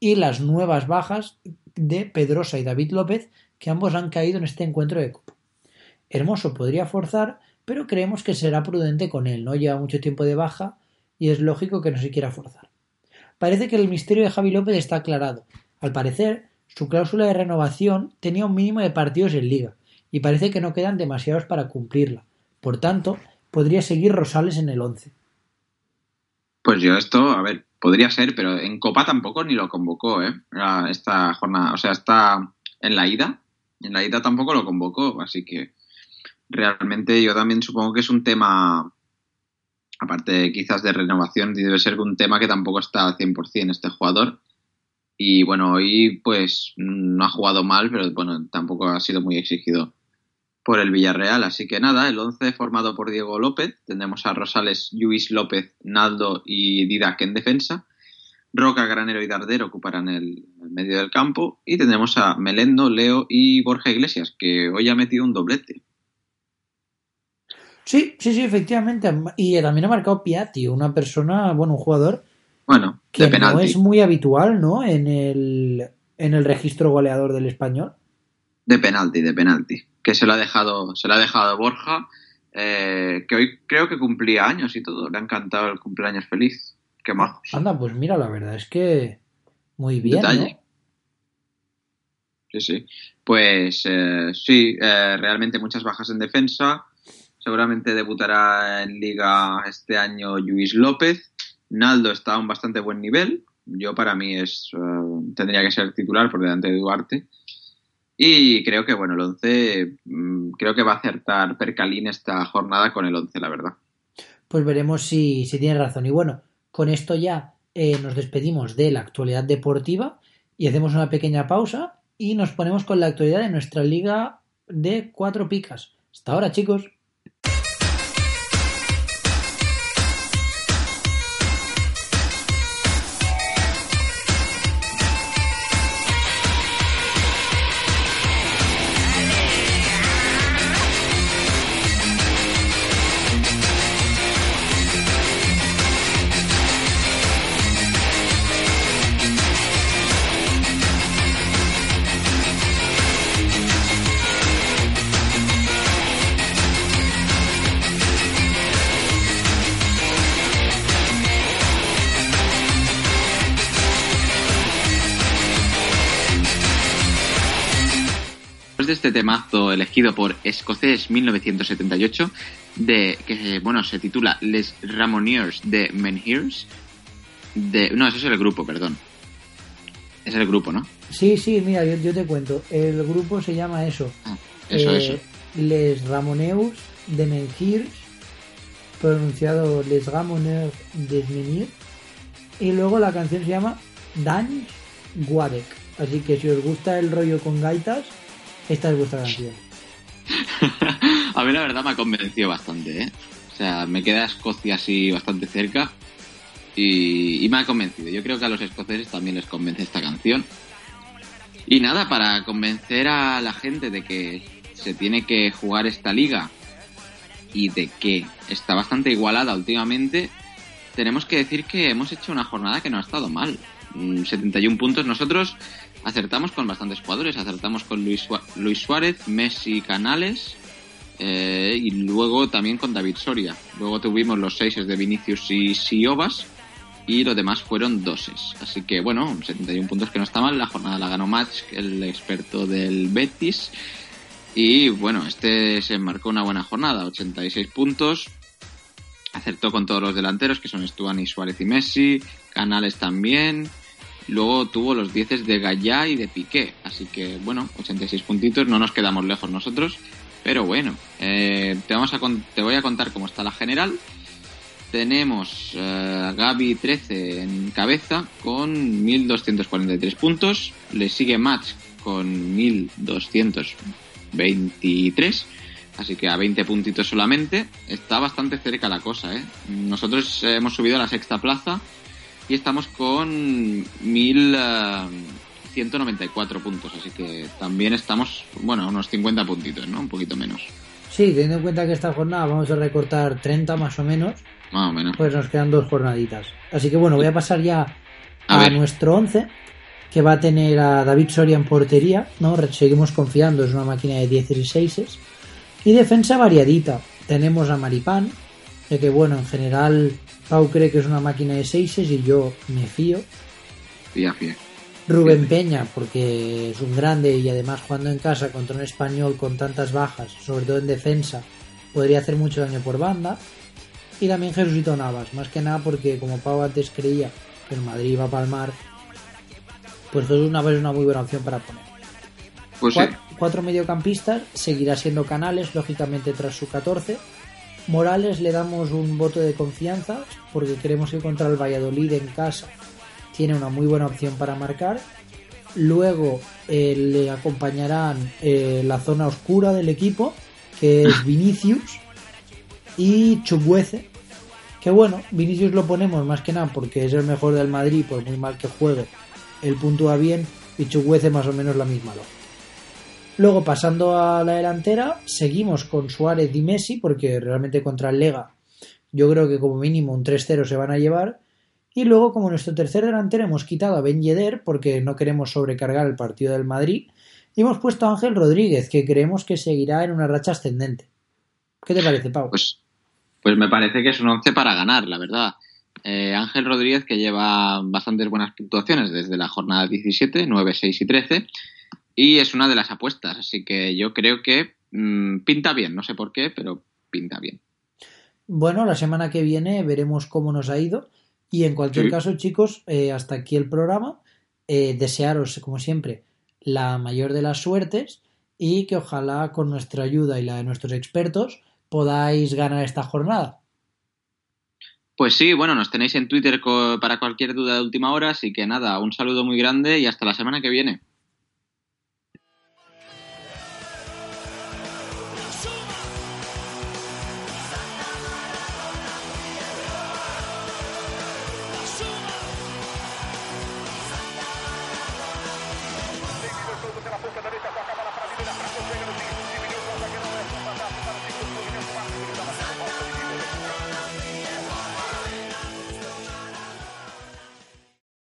y las nuevas bajas de Pedrosa y David López que ambos han caído en este encuentro de Copa. Hermoso podría forzar, pero creemos que será prudente con él, ¿no? Lleva mucho tiempo de baja y es lógico que no se quiera forzar. Parece que el misterio de Javi López está aclarado. Al parecer, su cláusula de renovación tenía un mínimo de partidos en liga y parece que no quedan demasiados para cumplirla. Por tanto, podría seguir Rosales en el 11. Pues yo esto, a ver, podría ser, pero en Copa tampoco ni lo convocó, ¿eh? Esta jornada, o sea, está en la ida. En la ida tampoco lo convocó, así que realmente yo también supongo que es un tema, aparte quizás de renovación, debe ser un tema que tampoco está al 100% este jugador. Y bueno, hoy pues no ha jugado mal, pero bueno, tampoco ha sido muy exigido por el Villarreal. Así que nada, el 11 formado por Diego López. Tendremos a Rosales, Luis López, Naldo y Didac en defensa. Roca, Granero y Darder ocuparán el, el medio del campo. Y tendremos a Melendo, Leo y Borja Iglesias, que hoy ha metido un doblete. Sí, sí, sí, efectivamente. Y también ha marcado Piatti, una persona, bueno, un jugador Bueno, que de no penalti. es muy habitual, ¿no? En el, en el registro goleador del español. De penalti, de penalti. Que se lo ha dejado, se lo ha dejado Borja, eh, que hoy creo que cumplía años y todo. Le ha encantado el cumpleaños feliz. Qué majos. Anda, pues mira, la verdad es que muy bien, Detalle. ¿no? Sí, sí. Pues eh, sí, eh, realmente muchas bajas en defensa. Seguramente debutará en liga este año Luis López. Naldo está a un bastante buen nivel. Yo para mí es eh, tendría que ser titular por delante de Duarte. Y creo que bueno, el 11 mm, creo que va a acertar Percalín esta jornada con el 11, la verdad. Pues veremos si, tiene razón. Y bueno, con esto ya eh, nos despedimos de la actualidad deportiva y hacemos una pequeña pausa y nos ponemos con la actualidad de nuestra liga de cuatro picas. Hasta ahora, chicos. Elegido por Escocés 1978, de que bueno se titula Les Ramoneers de Menhirs, de no, ese es el grupo, perdón. Es el grupo, ¿no? Sí, sí, mira, yo, yo te cuento. El grupo se llama eso. Ah, eso, Eh, eso. Les Ramoneus de Menhirs, pronunciado Les Ramoneurs de Menhirs. Y luego la canción se llama Dange Guadek. Así que si os gusta el rollo con gaitas, esta es vuestra canción. A mí la verdad me ha convencido bastante, ¿eh? O sea, me queda Escocia así bastante cerca y, y me ha convencido. Yo creo que a los escoceses también les convence esta canción. Y nada, para convencer a la gente de que se tiene que jugar esta liga y de que está bastante igualada últimamente, tenemos que decir que hemos hecho una jornada que no ha estado mal. Mm, 71 puntos. Nosotros acertamos con bastantes jugadores. Acertamos con Luis, Luis Suárez, Messi, Canales eh, y luego también con David Soria. Luego tuvimos los seises de Vinicius y Siobas y los demás fueron doses. Así que bueno, 71 puntos que no está mal. La jornada la ganó Match, el experto del Betis. Y bueno, este se marcó una buena jornada, 86 puntos. Acertó con todos los delanteros, que son Stuani, Suárez y Messi. Canales también. Luego tuvo los 10 de Gallá y de Piqué. Así que bueno, 86 puntitos, no nos quedamos lejos nosotros. Pero bueno, eh, te, vamos a te voy a contar cómo está la general. Tenemos eh, Gaby 13 en cabeza con 1243 puntos. Le sigue Match con 1223. Así que a 20 puntitos solamente. Está bastante cerca la cosa, ¿eh? Nosotros hemos subido a la sexta plaza y estamos con 1194 puntos. Así que también estamos, bueno, unos 50 puntitos, ¿no? Un poquito menos. Sí, teniendo en cuenta que esta jornada vamos a recortar 30 más o menos, Más o menos. pues nos quedan dos jornaditas. Así que bueno, voy a pasar ya A nuestro 11, que va a tener a David Soria en portería, ¿no? Seguimos confiando, es una máquina de 16 Y defensa variadita. Tenemos a Maripán, de que bueno, en general Pau cree que es una máquina de 6 y yo me fío. Fía, fía. Rubén Peña, porque es un grande y además jugando en casa contra un español con tantas bajas, sobre todo en defensa, podría hacer mucho daño por banda. Y también Jesucito Navas, más que nada porque como Pau antes creía que el Madrid iba a palmar, pues Jesús Navas es una muy buena opción para poner. Pues sí. Cuatro mediocampistas, seguirá siendo Canales, lógicamente tras su 14. Morales le damos un voto de confianza porque creemos que contra el Valladolid en casa tiene una muy buena opción para marcar. Luego eh, le acompañarán eh, la zona oscura del equipo, que es Vinicius y Chubuece. Que bueno, Vinicius lo ponemos más que nada porque es el mejor del Madrid, por muy mal que juegue, él puntúa bien y Chubuece más o menos la misma lógica. Luego pasando a la delantera, seguimos con Suárez y Messi, porque realmente contra el Lega yo creo que como mínimo un 3-0 se van a llevar. Y luego, como nuestro tercer delantero, hemos quitado a Ben Yedder porque no queremos sobrecargar el partido del Madrid. Y hemos puesto a Ángel Rodríguez, que creemos que seguirá en una racha ascendente. ¿Qué te parece, Pau? Pues, pues me parece que es un 11 para ganar, la verdad. Eh, Ángel Rodríguez, que lleva bastantes buenas puntuaciones desde la jornada 17, 9, 6 y 13, y es una de las apuestas, así que yo creo que mm, pinta bien, no sé por qué, pero pinta bien. Bueno, la semana que viene veremos cómo nos ha ido. Y en cualquier Sí. caso, chicos, eh, hasta aquí el programa. Eh, desearos, como siempre, la mayor de las suertes y que ojalá con nuestra ayuda y la de nuestros expertos podáis ganar esta jornada. Pues sí, bueno, nos tenéis en Twitter para cualquier duda de última hora, así que nada, un saludo muy grande y hasta la semana que viene.